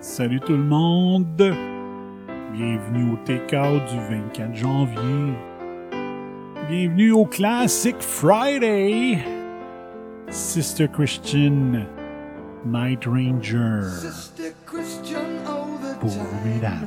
Salut tout le monde! Bienvenue au take-out du 24 janvier. Bienvenue au Classic Friday! Sister Christian, Night Ranger. Pour mesdames.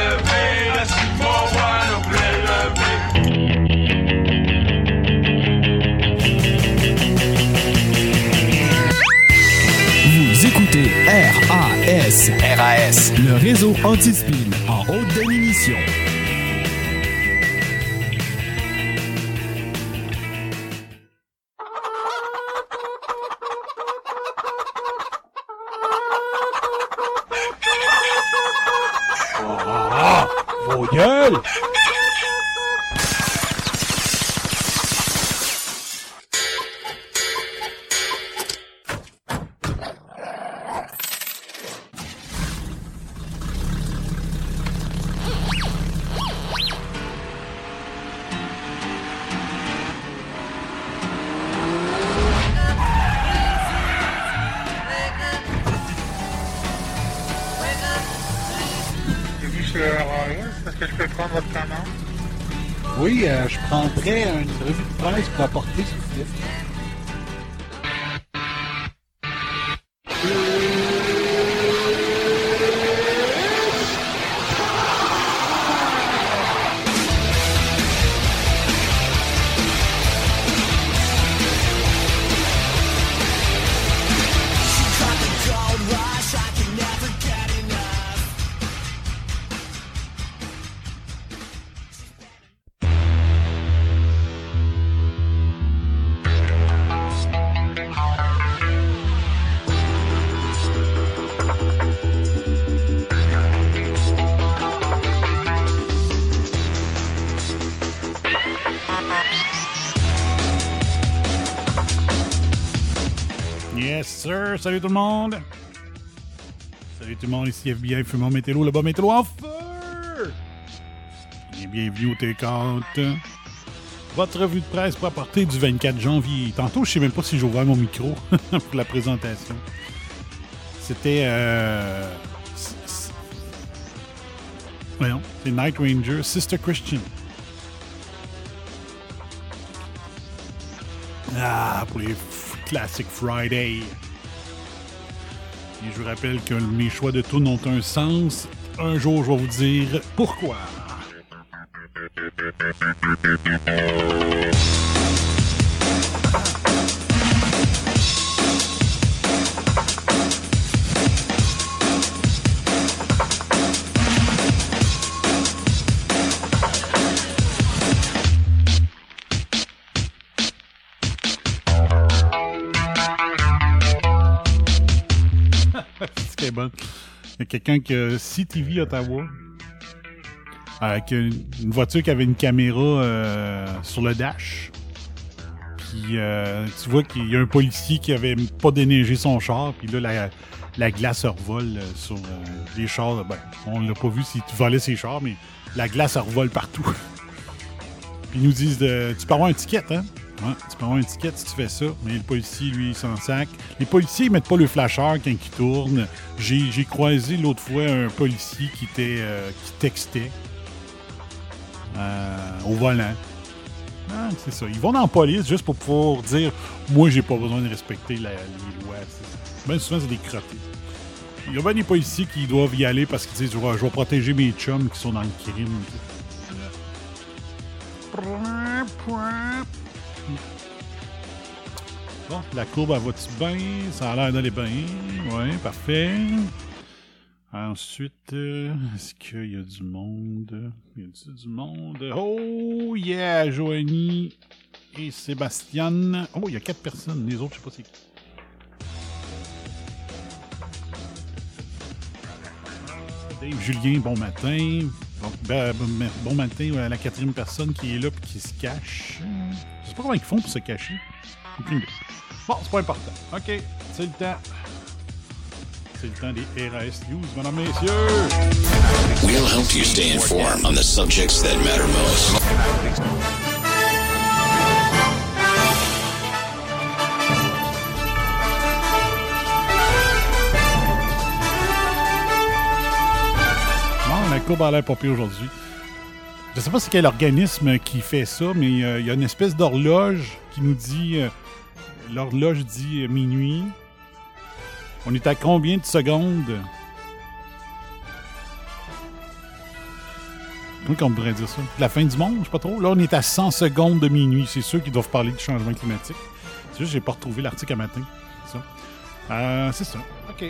Le réseau anti-spin en haute définition. Salut tout le monde. Salut tout le monde, ici FBI Fumant Métélo, le bas Métélo en feu. Et bienvenue au T40. Votre revue de presse pour apporter du 24 janvier. Tantôt, je sais même pas si j'ai ouvert mon micro pour la présentation. C'était... Euh... Voyons, c'est Night Ranger, Sister Christian. Ah, pour les Classic Friday. Et je vous rappelle que mes choix de tunes ont un sens. Un jour, je vais vous dire pourquoi. Il y a quelqu'un qui a CTV Ottawa. Avec une voiture qui avait une caméra euh, sur le dash. Puis euh, tu vois qu'il y a un policier qui avait pas déneigé son char. Puis là, la, la glace revole euh, sur euh, les chars. Ben, on l'a pas vu s'il volait ses chars, mais la glace revole partout. Puis ils nous disent de, tu peux avoir un ticket, hein? Tu peux avoir un ticket si tu fais ça. Mais le policier, lui, il s'en sac. Les policiers, ils mettent pas le flasheur quand ils tournent. J'ai, croisé l'autre fois un policier qui était euh, qui textait euh, au volant. Ah, c'est ça. Ils vont dans la police juste pour pouvoir dire Moi, j'ai pas besoin de respecter la- les lois. Ben souvent, c'est des crottés. Il y a bien des policiers qui doivent y aller parce qu'ils disent je vais protéger mes chums qui sont dans le crime. La courbe, elle va-tu bien? Ça a l'air d'aller bien. Ouais, parfait. Ensuite, euh, est-ce qu'il y a du monde? Y a du monde? Oh, yeah! Joanie et Sébastien. Oh, il y a quatre personnes. Les autres, je sais pas c'est qui. Dave Julien, bon matin. Bon, ben, ben, bon matin à la quatrième personne qui est là et qui se cache. Je sais pas comment ils font pour se cacher. Aucune idée. Bon, c'est pas important. OK, c'est le temps. C'est le temps des RAS News, mesdames, messieurs. We'll help you stay informed on the subjects that matter most. la courbe à l'air pas aujourd'hui. Je ne sais pas c'est quel organisme qui fait ça, mais euh, il euh, y a une espèce d'horloge qui nous dit euh, L'horloge dit euh, minuit. On est à combien de secondes? Comment qu'on pourrait dire ça? La fin du monde, je sais pas trop. Là, on est à 100 secondes de minuit. C'est sûr qu'ils doivent parler du changement climatique. C'est juste que j'ai pas retrouvé l'article à matin. C'est ça. Euh, c'est ça. OK.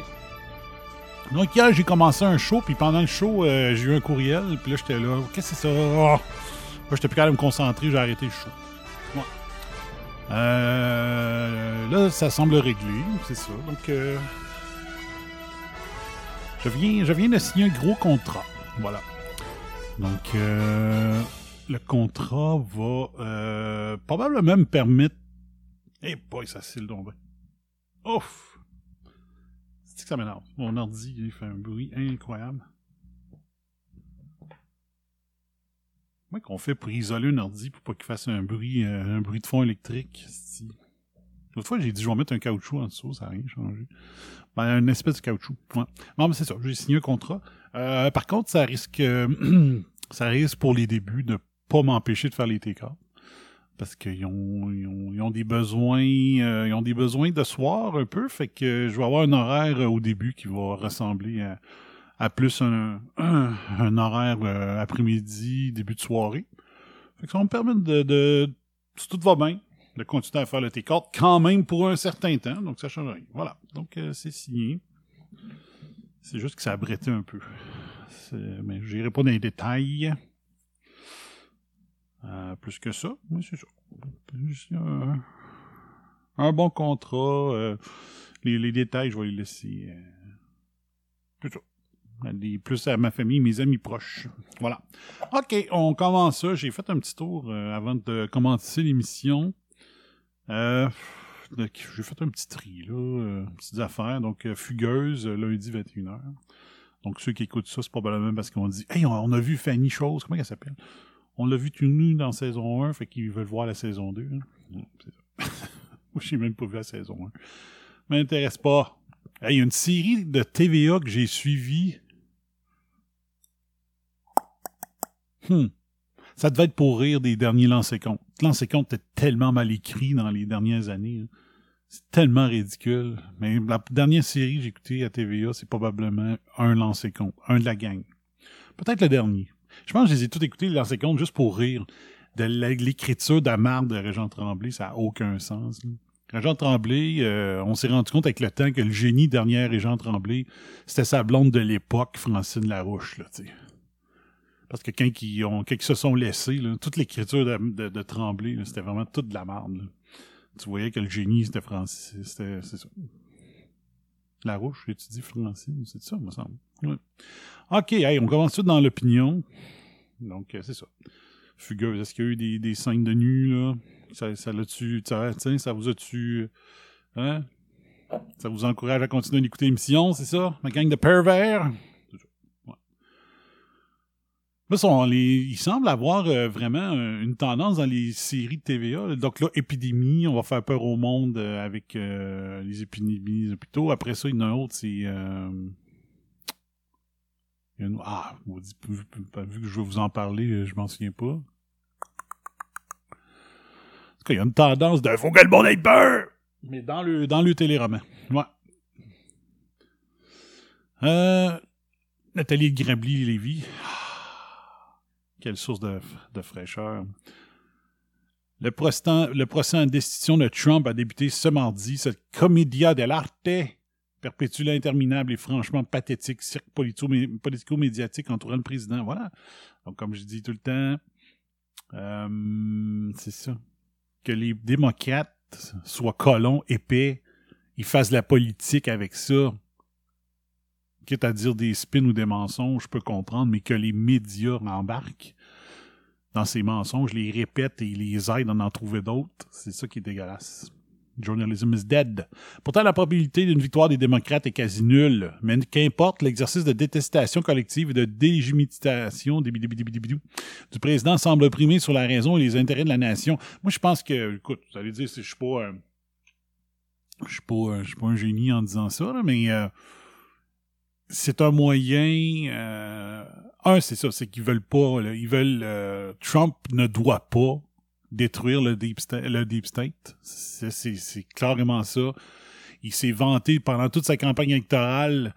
Donc, hier, j'ai commencé un show, puis pendant le show, euh, j'ai eu un courriel, puis là, j'étais là. Qu'est-ce que c'est ça? Oh! J'étais plus capable de me concentrer, j'ai arrêté le show. Euh, là, ça semble réglé, c'est ça. Donc, euh, je, viens, je viens de signer un gros contrat. Voilà. Donc, euh, le contrat va euh, probablement me permettre. Eh boy, ça c'est le bien. Ouf! C'est que ça m'énerve. Mon ordi, il fait un bruit incroyable. Comment qu'on fait pour isoler un ordi pour pas qu'il fasse un bruit, euh, un bruit de fond électrique? L'autre fois, j'ai dit, je vais mettre un caoutchouc en dessous, ça n'a rien changé. Ben, un espèce de caoutchouc. Ouais. Non, mais c'est ça, j'ai signé un contrat. Euh, par contre, ça risque, euh, ça risque pour les débuts de pas m'empêcher de faire les take-outs. Parce qu'ils ont, ils ont, ils ont des besoins, euh, ils ont des besoins de soir un peu, fait que je vais avoir un horaire au début qui va ressembler à, à plus un, horaire euh, après-midi, début de soirée. Fait que ça va me permettre de, si tout va bien, de continuer à faire le take-out quand même pour un certain temps, donc ça change rien. Voilà, donc euh, c'est signé. C'est juste que ça a bretté un peu. Mais je n'irai pas dans les détails. Euh, plus que ça, mais c'est ça. Un, bon contrat. les, détails, je vais les laisser. c'est ça. Plus à ma famille, mes amis proches. Voilà. OK, on commence ça. J'ai fait un petit tour euh, avant de commencer l'émission. Euh, J'ai fait un petit tri, là. euh, petites affaires. Donc, Fugueuse, lundi 21h. Donc, ceux qui écoutent ça, c'est probablement parce qu'on dit Hey, on, a vu Fanny Chose. Comment elle s'appelle On l'a vu tout nu dans saison 1, fait qu'ils veulent voir la saison 2. hein. Moi, j'ai même pas vu la saison 1. M'intéresse pas. Il y a une série de TVA que j'ai suivie. Hmm. Ça devait être pour rire des derniers lancers comptes. Lancers comptes était tellement mal écrit dans les dernières années. hein. C'est tellement ridicule. Mais la dernière série que j'ai écoutée à TVA, c'est probablement un lancer compte. Un de la gang. Peut-être le dernier. Je pense que je les ai tous écoutés, les lancers comptes, juste pour rire. De l'écriture de la marde de Régent Tremblay, ça n'a aucun sens. là. Régent Tremblay, euh, on s'est rendu compte avec le temps que le génie derrière Régent Tremblay, c'était sa blonde de l'époque, Francine Larouche, là. Parce que quand ils, ont, quand se sont laissés, là, toute l'écriture de, de, de Tremblay, c'était vraiment toute de la merde. Tu voyais que le génie, c'était Francis. C'était, c'est ça. Larouche, j'ai-tu dit Francine? C'est ça, me semble. OK, hey, on commence tout dans l'opinion. Donc, euh, c'est ça. Fugueuse, est-ce qu'il y a eu des, des scènes de nu, là? Ça, l'a-tu, ça, ça vous a-tu, hein? Ça vous encourage à continuer d'écouter l'émission, c'est ça? Ma gang de pervers? Les, il semble avoir euh, vraiment euh, une tendance dans les séries de TVA. Donc là, épidémie, on va faire peur au monde euh, avec les épidémies des hôpitaux. Après ça, il y en a un autre, c'est... Ah, vu, que je vais vous en parler, je m'en souviens pas. En tout cas, il y a une tendance de « faut que le monde ait peur! » Mais dans le, dans le téléroman. Ouais. Nathalie Grabli-Lévy. Quelle source de, fraîcheur. Le procès, en destitution de Trump a débuté ce mardi. Cette comédia dell'arte perpétue l'interminable et franchement pathétique cirque politico- politico-médiatique entourant le président. Voilà. Donc, comme je dis tout le temps, euh, c'est ça. Que les démocrates soient colons, épais, ils fassent la politique avec ça. Quitte à dire des spins ou des mensonges, je peux comprendre, mais que les médias embarquent dans ces mensonges, les répètent et les aident à en trouver d'autres, c'est ça qui est dégueulasse. Journalism is dead. Pourtant, la probabilité d'une victoire des démocrates est quasi nulle. Mais qu'importe, l'exercice de détestation collective et de bidibidibidibidou du président semble primer sur la raison et les intérêts de la nation. Moi, je pense que, écoute, vous allez dire, je suis pas, euh, je suis pas, euh, je suis pas un génie en disant ça, mais euh, c'est un moyen. euh, un, c'est ça, c'est qu'ils veulent pas. là, ils veulent. euh, Trump ne doit pas détruire le deep state. C'est, clairement ça. Il s'est vanté pendant toute sa campagne électorale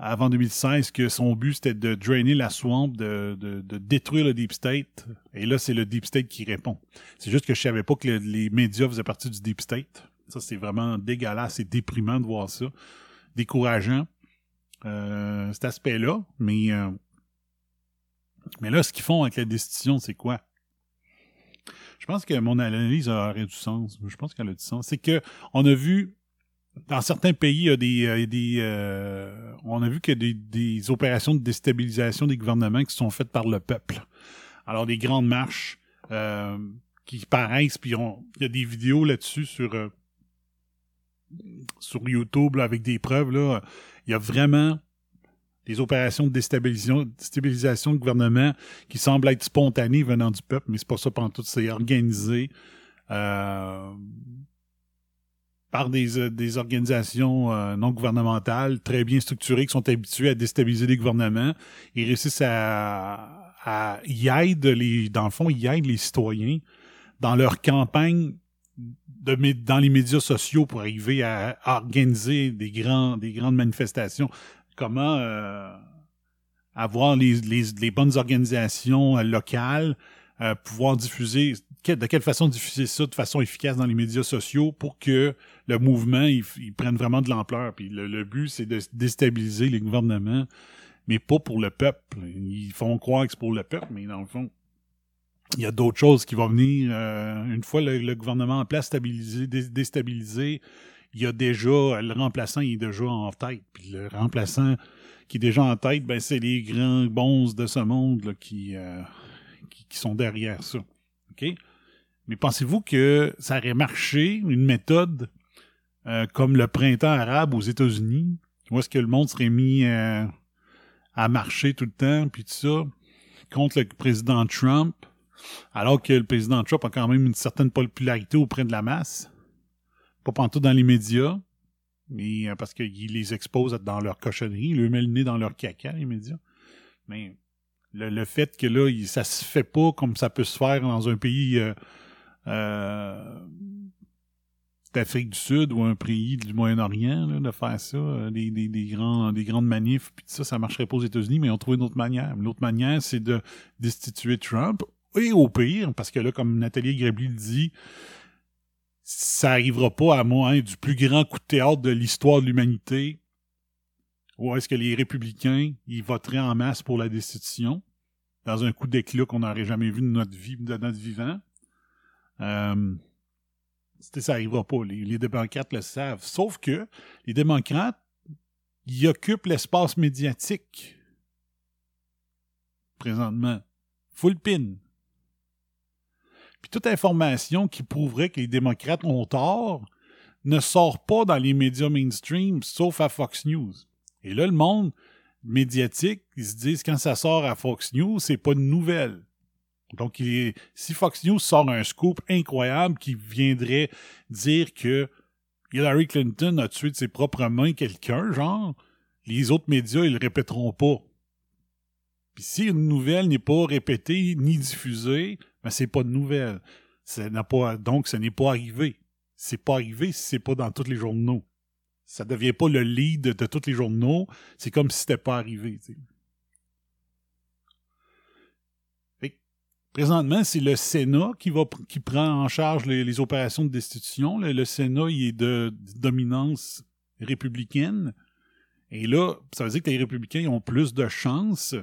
avant 2016 que son but c'était de drainer la swamp, de, de, détruire le deep state. Et là, c'est le deep state qui répond. C'est juste que je savais pas que le- les médias faisaient partie du deep state. Ça, c'est vraiment dégueulasse et déprimant de voir ça. Décourageant. Euh, cet aspect-là. Mais, euh, mais là, ce qu'ils font avec la destitution, c'est quoi? Je pense que mon analyse aurait du sens. Je pense qu'elle a du sens. C'est que on a vu dans certains pays, il y a des, euh, on a vu qu'il y a des, opérations de déstabilisation des gouvernements qui sont faites par le peuple. Alors des grandes marches qui paraissent, puis il y a des vidéos là-dessus sur sur YouTube avec des preuves là. Il y a vraiment des opérations de déstabilisation, déstabilisation de gouvernement qui semblent être spontanées venant du peuple, mais c'est pas ça tout. c'est organisé. Euh, par des, euh, organisations euh, non gouvernementales très bien structurées qui sont habituées à déstabiliser les gouvernements. Ils réussissent à, y aident les, dans le fond, ils aident les citoyens dans leur campagne de, dans les médias sociaux pour arriver à, organiser des grands, des grandes manifestations. Comment euh, avoir les, les, les bonnes organisations euh, locales, euh, pouvoir diffuser, de quelle façon diffuser ça de façon efficace dans les médias sociaux pour que le mouvement il, il prenne vraiment de l'ampleur? Puis le, le but, c'est de déstabiliser les gouvernements, mais pas pour le peuple. Ils font croire que c'est pour le peuple, mais dans le fond, il y a d'autres choses qui vont venir. euh, une fois le, le gouvernement en place stabilisé, dé- déstabilisé, il y a déjà, le remplaçant il est déjà en tête. Puis le remplaçant qui est déjà en tête, ben c'est les grands bons de ce monde là, qui, euh, qui, qui sont derrière ça. OK? Mais pensez-vous que ça aurait marché, une méthode euh, comme le printemps arabe aux États-Unis, où est-ce que le monde serait mis euh, à marcher tout le temps, puis tout ça, contre le président Trump, alors que le président Trump a quand même une certaine popularité auprès de la masse, pas pantoute dans les médias, mais euh, parce qu'il les expose dans leur cochonnerie, il leur met le nez dans leur caca, les médias. Mais le, fait que là, ça se fait pas comme ça peut se faire dans un pays euh, euh, d'Afrique du Sud ou un pays du Moyen-Orient, de faire ça, des, grandes manifs, puis ça, ça marcherait pas aux États-Unis, mais ils ont trouvé une autre manière. L'autre manière, c'est de destituer Trump, et au pire, parce que là, comme Nathalie Grebly le dit, ça arrivera pas à moins du plus grand coup de théâtre de l'histoire de l'humanité, où est-ce que les républicains, ils voteraient en masse pour la destitution, dans un coup d'éclat qu'on n'aurait jamais vu de notre vie, de notre vivant. Euh, ça arrivera pas. Les, les démocrates le savent. Sauf que les démocrates, ils occupent l'espace médiatique présentement. Full pin. Puis toute information qui prouverait que les démocrates ont tort ne sort pas dans les médias mainstream, sauf à Fox News. Et là, le monde médiatique, ils se disent quand ça sort à Fox News, c'est pas une nouvelle. Donc, si Fox News sort un scoop incroyable qui viendrait dire que Hillary Clinton a tué de ses propres mains quelqu'un, genre, les autres médias, ils le répéteront pas. Puis si une nouvelle n'est pas répétée ni diffusée, ben c'est pas de nouvelle. Ça pas, donc, ce n'est pas arrivé. C'est pas arrivé si c'est pas dans tous les journaux. Ça devient pas le lead de, tous les journaux. C'est comme si c'était pas arrivé. Présentement, c'est le Sénat qui va qui prend en charge les, opérations de destitution. Le, Sénat, il est de, dominance républicaine. Et là, ça veut dire que les républicains ont plus de chances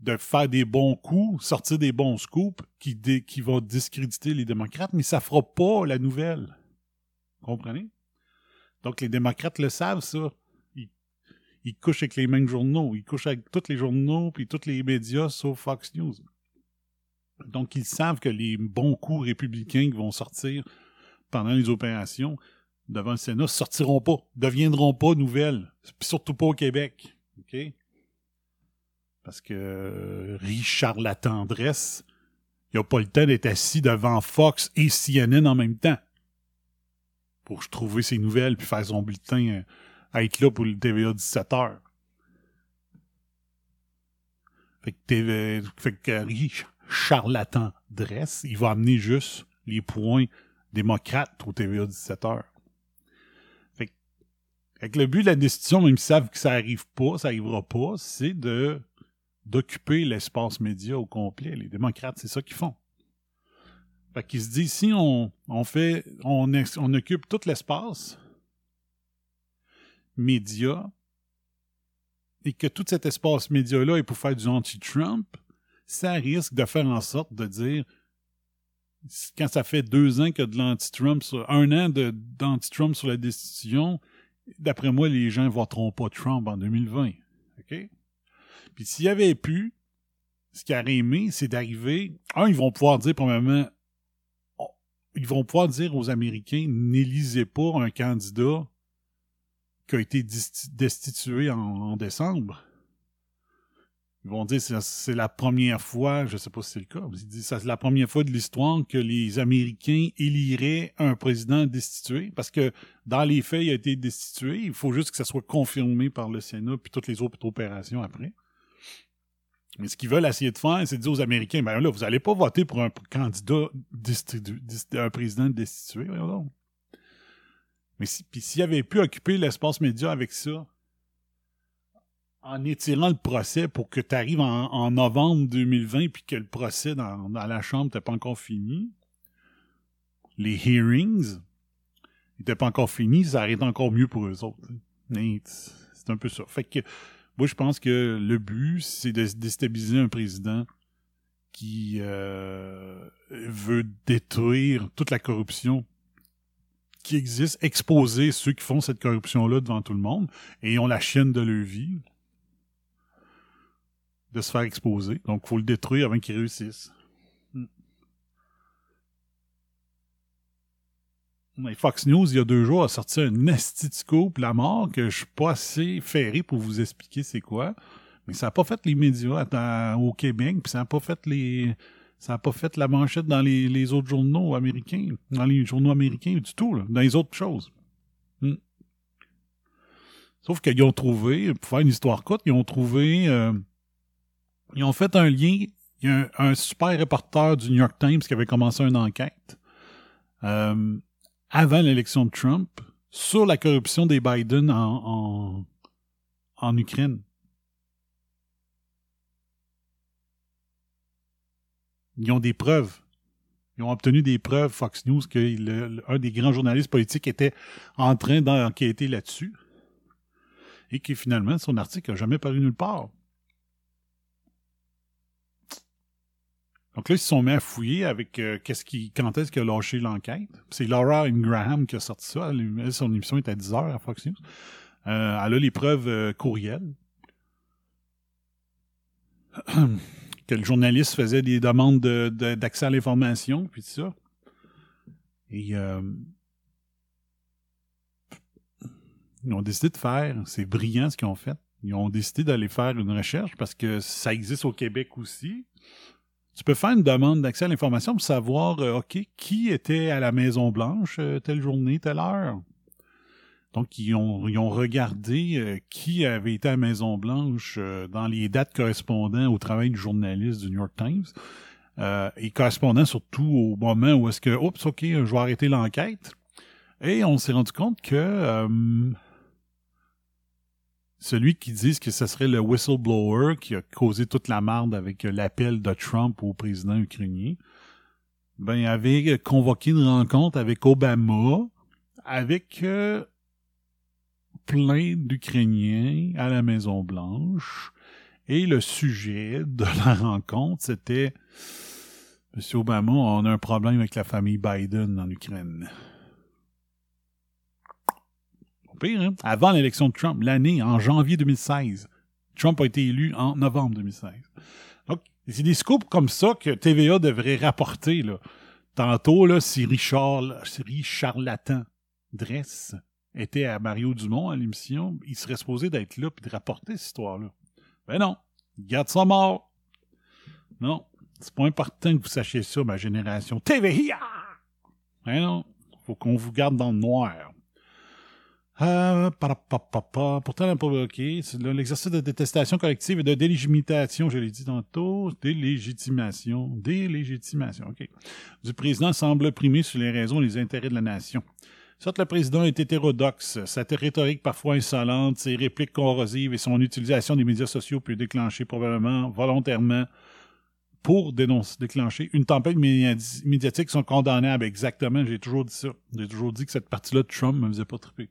de faire des bons coups, sortir des bons scoops qui, qui vont discréditer les démocrates, mais ça fera pas la nouvelle. Comprenez? Donc les démocrates le savent, ça. Ils, ils couchent avec les mêmes journaux. Ils couchent avec tous les journaux puis tous les médias sauf Fox News. Donc ils savent que les bons coups républicains qui vont sortir pendant les opérations devant le Sénat sortiront pas, deviendront pas nouvelles. Surtout pas au Québec. Parce que euh, Richard la tendresse, il n'a pas le temps d'être assis devant Fox et CNN en même temps pour trouver ses nouvelles puis faire son bulletin euh, à être là pour le TVA 17h. Fait que, TV, que Ri- charlatan dresse, il va amener juste les points démocrates au TVA 17h. Fait que, fait que le but de la destitution, même s'ils savent que ça arrive pas, ça arrivera pas, c'est de d'occuper l'espace média au complet. Les démocrates, c'est ça qu'ils font. Fait qu'ils se disent, si on, fait, on, occupe tout l'espace média, et que tout cet espace média-là est pour faire du anti-Trump, ça risque de faire en sorte de dire, quand ça fait deux ans a de l'anti-Trump, un an d'anti-Trump sur la destitution, d'après moi, les gens voteront pas Trump en 2020. OK? Puis s'il y avait pu, ce qui aurait aimé, c'est d'arriver. Un, ils vont pouvoir dire, premièrement, oh, ils vont pouvoir dire aux Américains, n'élisez pas un candidat qui a été destitué en, en décembre. Ils vont dire c'est la première fois, je sais pas si c'est le cas, mais ils disent c'est la première fois de l'histoire que les Américains éliraient un président destitué, parce que dans les faits, il a été destitué. Il faut juste que ça soit confirmé par le Sénat puis toutes les autres opérations après. Mais ce qu'ils veulent essayer de faire, c'est de dire aux Américains, ben là, vous allez pas voter pour un candidat un président destitué. Mais si, puis avait pu occuper l'espace média avec ça, en étirant le procès pour que tu arrives en, novembre 2020 puis que le procès dans, la Chambre n'était pas encore fini, les hearings n'étaient pas encore finis, ça aurait été encore mieux pour eux autres. C'est un peu ça. Fait que moi, je pense que le but, c'est de déstabiliser un président qui euh, veut détruire toute la corruption qui existe, exposer ceux qui font cette corruption-là devant tout le monde, et ont la chaîne de leur vie de se faire exposer. Donc, il faut le détruire avant qu'ils réussissent. Fox News, il y a deux jours, a sorti un esti la mort que je suis pas assez ferré pour vous expliquer c'est quoi. Mais ça n'a pas fait les médias au Québec, puis ça n'a pas fait les. Ça n'a pas fait la manchette dans les, autres journaux américains, dans les journaux américains du tout, dans les autres choses. Hmm. Sauf qu'ils ont trouvé, pour faire une histoire courte, ils ont trouvé, euh, ils ont fait un lien. Il y a un, un super reporter du New York Times qui avait commencé une enquête euh, avant l'élection de Trump sur la corruption des Biden en, en, en Ukraine. Ils ont des preuves. Ils ont obtenu des preuves, Fox News, que des grands journalistes politiques était en train d'enquêter là-dessus. Et que finalement, son article n'a jamais paru nulle part. Donc là, ils se sont mis à fouiller avec euh, qu'est-ce qui, quand est-ce qu'il a lâché l'enquête? C'est Laura Ingraham qui a sorti ça. Elle, son émission est à 10h à Fox News. Euh, elle a les preuves euh, courriels. que le journaliste faisait des demandes de- de- d'accès à l'information, puis tout ça. Et euh, ils ont décidé de faire, c'est brillant ce qu'ils ont fait. Ils ont décidé d'aller faire une recherche parce que ça existe au Québec aussi. Tu peux faire une demande d'accès à l'information pour savoir, euh, OK, qui était à la Maison-Blanche euh, telle journée, telle heure? Donc, ils ont, regardé euh, qui avait été à la Maison-Blanche dans les dates correspondant au travail du journaliste du New York Times et correspondant surtout au moment où est-ce que, oups, OK, je vais arrêter l'enquête. Et on s'est rendu compte que celui qui dit que ce serait le whistleblower qui a causé toute la marde avec euh, l'appel de Trump au président ukrainien, ben, avait convoqué une rencontre avec Obama, avec euh, plein d'Ukrainiens à la Maison Blanche. Et le sujet de la rencontre, c'était Monsieur Obama, on a un problème avec la famille Biden en Ukraine. Pire, hein? Avant l'élection de Trump, l'année, en janvier 2016. Trump a été élu en novembre 2016. Donc, c'est des scoops comme ça que TVA devrait rapporter, là. Tantôt, là, si Richard, si Charlatan Dresse était à Mario Dumont à l'émission, il serait supposé d'être là puis de rapporter cette histoire-là. Ben non, garde ça mort. Non, c'est pas important que vous sachiez ça, ma génération. TVA! Ben non, faut qu'on vous garde dans le noir. Euh, parapapapa. Pourtant, L'exercice de détestation collective et de délégitimation, je l'ai dit tantôt. Délégitimation. Délégitimation, OK. Du président semble primer sur les raisons et les intérêts de la nation. Certes, le président est hétérodoxe. Sa rhétorique parfois insolente, ses répliques corrosives et son utilisation des médias sociaux peut déclencher probablement volontairement pour déclencher une tempête médi- médiatique sont condamnables. Exactement, j'ai toujours dit ça. J'ai toujours dit que cette partie-là de Trump me faisait pas triper.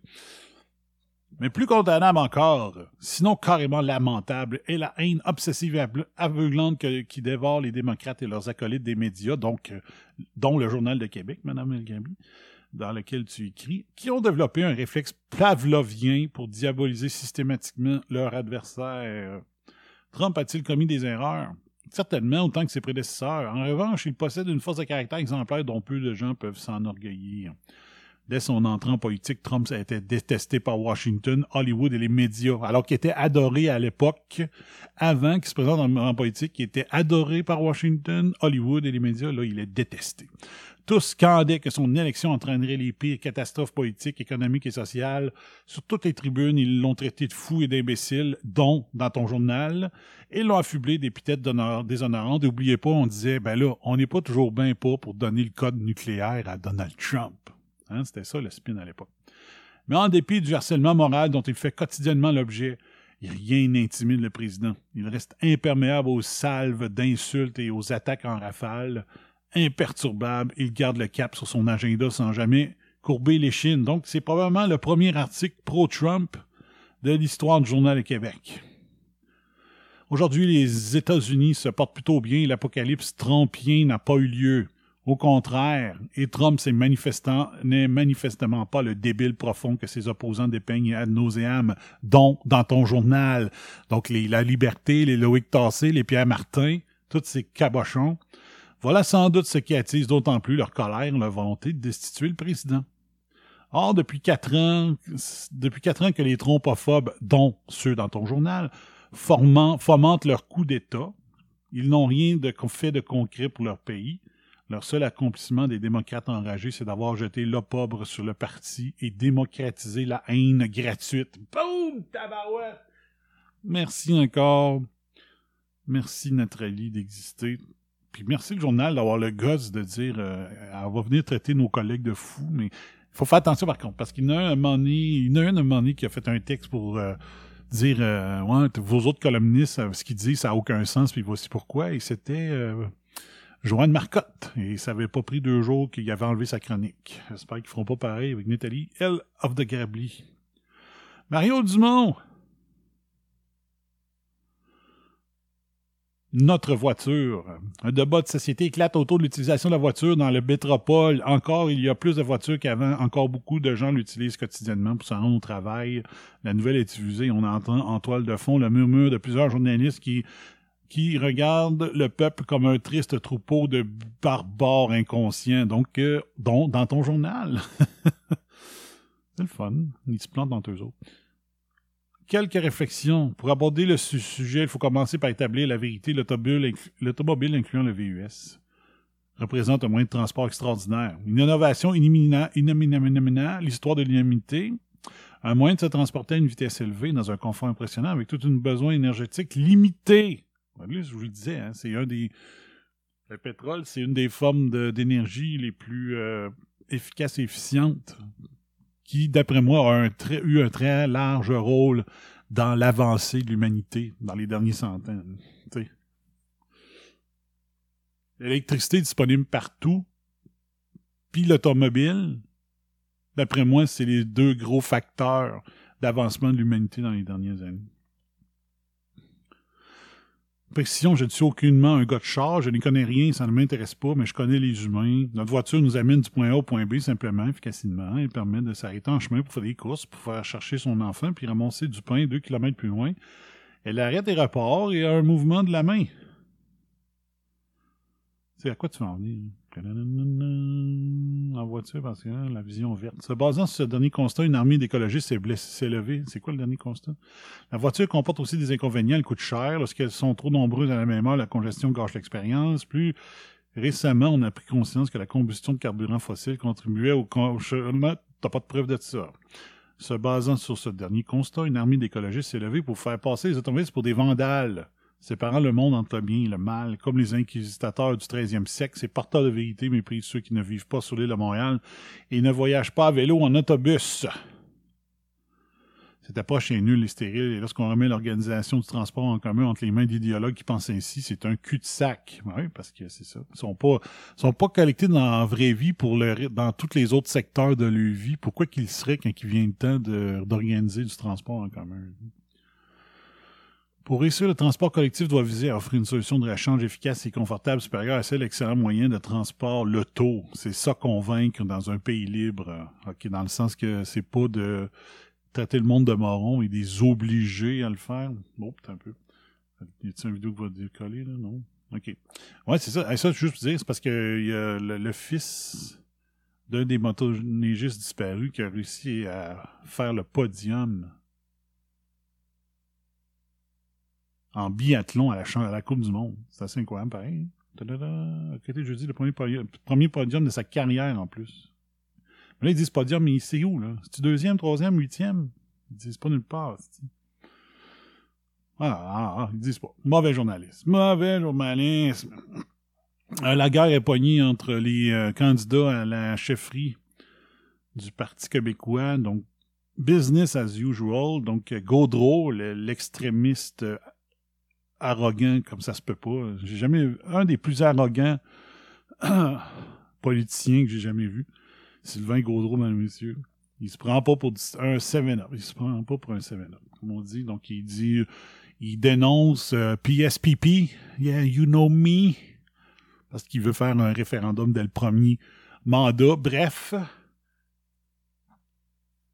Mais plus condamnable encore, sinon carrément lamentable, est la haine obsessive et aveu- aveuglante qui dévore les démocrates et leurs acolytes des médias, donc, euh, dont le Journal de Québec, Mme Elgabi, dans lequel tu écris, qui ont développé un réflexe pavlovien pour diaboliser systématiquement leur adversaire. Trump a-t-il commis des erreurs? Certainement, autant que ses prédécesseurs. En revanche, il possède une force de caractère exemplaire dont peu de gens peuvent s'enorgueillir. Dès son entrée en politique, Trump a été détesté par Washington, Hollywood et les médias, alors qu'il était adoré à l'époque, avant qu'il se présente en, politique, il était adoré par Washington, Hollywood et les médias, là, il est détesté. Tous scandaient que son élection entraînerait les pires catastrophes politiques, économiques et sociales. Sur toutes les tribunes, ils l'ont traité de fou et d'imbécile, dont dans ton journal, et l'ont affublé d'épithètes déshonorantes. N'oubliez pas, on disait, ben là, on n'est pas toujours bien pas pour donner le code nucléaire à Donald Trump. Hein, C'était ça le spin à l'époque. Mais en dépit du harcèlement moral dont il fait quotidiennement l'objet, rien n'intimide le président. Il reste imperméable aux salves d'insultes et aux attaques en rafale. Imperturbable, il garde le cap sur son agenda sans jamais courber les chines. Donc, c'est probablement le premier article pro-Trump de l'histoire du Journal de Québec. Aujourd'hui, les États-Unis se portent plutôt bien. L'apocalypse trumpien n'a pas eu lieu. Au contraire, et Trump n'est manifestement pas le débile profond que ses opposants dépeignent ad nauseam, dont dans ton journal. Donc les, la liberté, les Loïc Tassé, les Pierre Martin, tous ces cabochons. Voilà sans doute ce qui attise d'autant plus leur colère, leur volonté de destituer le président. Or, depuis quatre ans, depuis quatre ans que les trompophobes, dont ceux dans ton journal, fomentent leur coup d'État, ils n'ont rien de fait de concret pour leur pays. Leur seul accomplissement des démocrates enragés, c'est d'avoir jeté l'opprobre sur le parti et démocratisé la haine gratuite. Boum! Tabarouette! Merci encore. Merci Nathalie d'exister. Puis merci le journal d'avoir le gosse de dire euh, on va venir traiter nos collègues de fous, mais il faut faire attention par contre, parce qu'il y en a un, moment il a un, moment qui a fait un texte pour euh, dire euh, ouais, vos autres columnistes, euh, ce qu'ils disent, ça n'a aucun sens, puis voici pourquoi. Et c'était euh, Joanne Marcotte. Et ça avait pas pris deux jours qu'il avait enlevé sa chronique. J'espère qu'ils feront pas pareil avec Nathalie L. of the Grably. Mario Dumont. Notre voiture. Un débat de société éclate autour de l'utilisation de la voiture dans le métropole. Encore, il y a plus de voitures qu'avant. Encore beaucoup de gens l'utilisent quotidiennement pour se rendre au travail. La nouvelle est diffusée. On entend en toile de fond le murmure de plusieurs journalistes qui regardent le peuple comme un triste troupeau de barbares inconscients. Donc, euh, dans ton journal. C'est le fun. Ils se plantent dans eux autres. Quelques réflexions. Pour aborder le su- sujet, il faut commencer par établir la vérité. L'automobile, inclu- l'automobile incluant le VUS, représente un moyen de transport extraordinaire. Une innovation inimina- l'histoire de l'humanité. Un moyen de se transporter à une vitesse élevée dans un confort impressionnant avec tout un besoin énergétique limité. Je vous le disais, hein, c'est un des. Le pétrole, c'est une des formes d'énergie les plus euh, efficaces et efficientes qui, d'après moi, a eu un très large rôle dans l'avancée de l'humanité dans les derniers centaines. L'électricité disponible partout, puis l'automobile, d'après moi, c'est les deux gros facteurs d'avancement de l'humanité dans les dernières années. Précision, je ne suis aucunement un gars de char, je n'y connais rien, ça ne m'intéresse pas, mais je connais les humains. Notre voiture nous amène du point A au point B simplement, efficacement. Elle permet de s'arrêter en chemin pour faire des courses, pour faire chercher son enfant, puis ramasser du pain deux kilomètres plus loin. Elle arrête et repart et a un mouvement de la main. C'est à quoi tu vas en venir? En voiture, parce que hein, la vision verte. Se basant sur ce dernier constat, une armée d'écologistes s'est levée. C'est quoi le dernier constat? La voiture comporte aussi des inconvénients. Elle coûte cher. Lorsqu'elles sont trop nombreuses à la même heure, la congestion gâche l'expérience. Plus récemment, on a pris conscience que la combustion de carburant fossile contribuait au changement. T'as pas de preuve de ça. Se basant sur ce dernier constat, une armée d'écologistes s'est levée pour faire passer les automobilistes pour des vandales, séparant le monde entre le bien et le mal, comme les inquisitateurs du 13e siècle. Ces porteurs de vérité méprisent ceux qui ne vivent pas sur l'île de Montréal et ne voyagent pas à vélo en autobus. Cette approche est nulle et stérile, et lorsqu'on remet l'organisation du transport en commun entre les mains d'idéologues qui pensent ainsi, c'est un cul-de-sac. Oui, parce que c'est ça. Ils sont pas, sont pas collectés dans la vraie vie pour le, dans tous les autres secteurs de leur vie. Pourquoi qu'ils seraient quand il vient le temps d'organiser du transport en commun? Pour réussir, le transport collectif doit viser à offrir une solution de rechange efficace et confortable supérieure à celle excellent moyen de transport, l'auto. C'est ça convaincre dans un pays libre. OK, dans le sens que c'est pas de traiter le monde de moron et des obliger à le faire. Bon, peut un peu. Y a-t-il une vidéo qui va décoller, là? Non? OK. Ouais, c'est ça. Et ça, juste dire, c'est parce que y a le, le fils d'un des motoneigistes disparus qui a réussi à faire le podium en biathlon à la, à la Coupe du Monde. C'est assez incroyable, pareil. Ok, jeudi, le premier podium, premier podium de sa carrière, en plus. Mais là, ils disent podium, mais c'est où, là? C'est-tu deuxième, troisième, huitième? Ils disent pas nulle part? Ah, ah, ah, ils disent pas. Mauvais journalisme. Mauvais journalisme. Euh, la guerre est pognée entre les euh, candidats à la chefferie du Parti québécois, donc business as usual, donc Gaudreau, le- l'extrémiste euh, arrogant comme ça se peut pas. J'ai jamais vu un des plus arrogants politiciens que j'ai jamais vu. Sylvain Gaudreau, mesdames messieurs. Il se prend pas pour un 7-up. Il se prend pas pour un 7-up, comme on dit. Donc, il dit, il dénonce euh, PSPP. Yeah, you know me. Parce qu'il veut faire un référendum dès le premier mandat. Bref.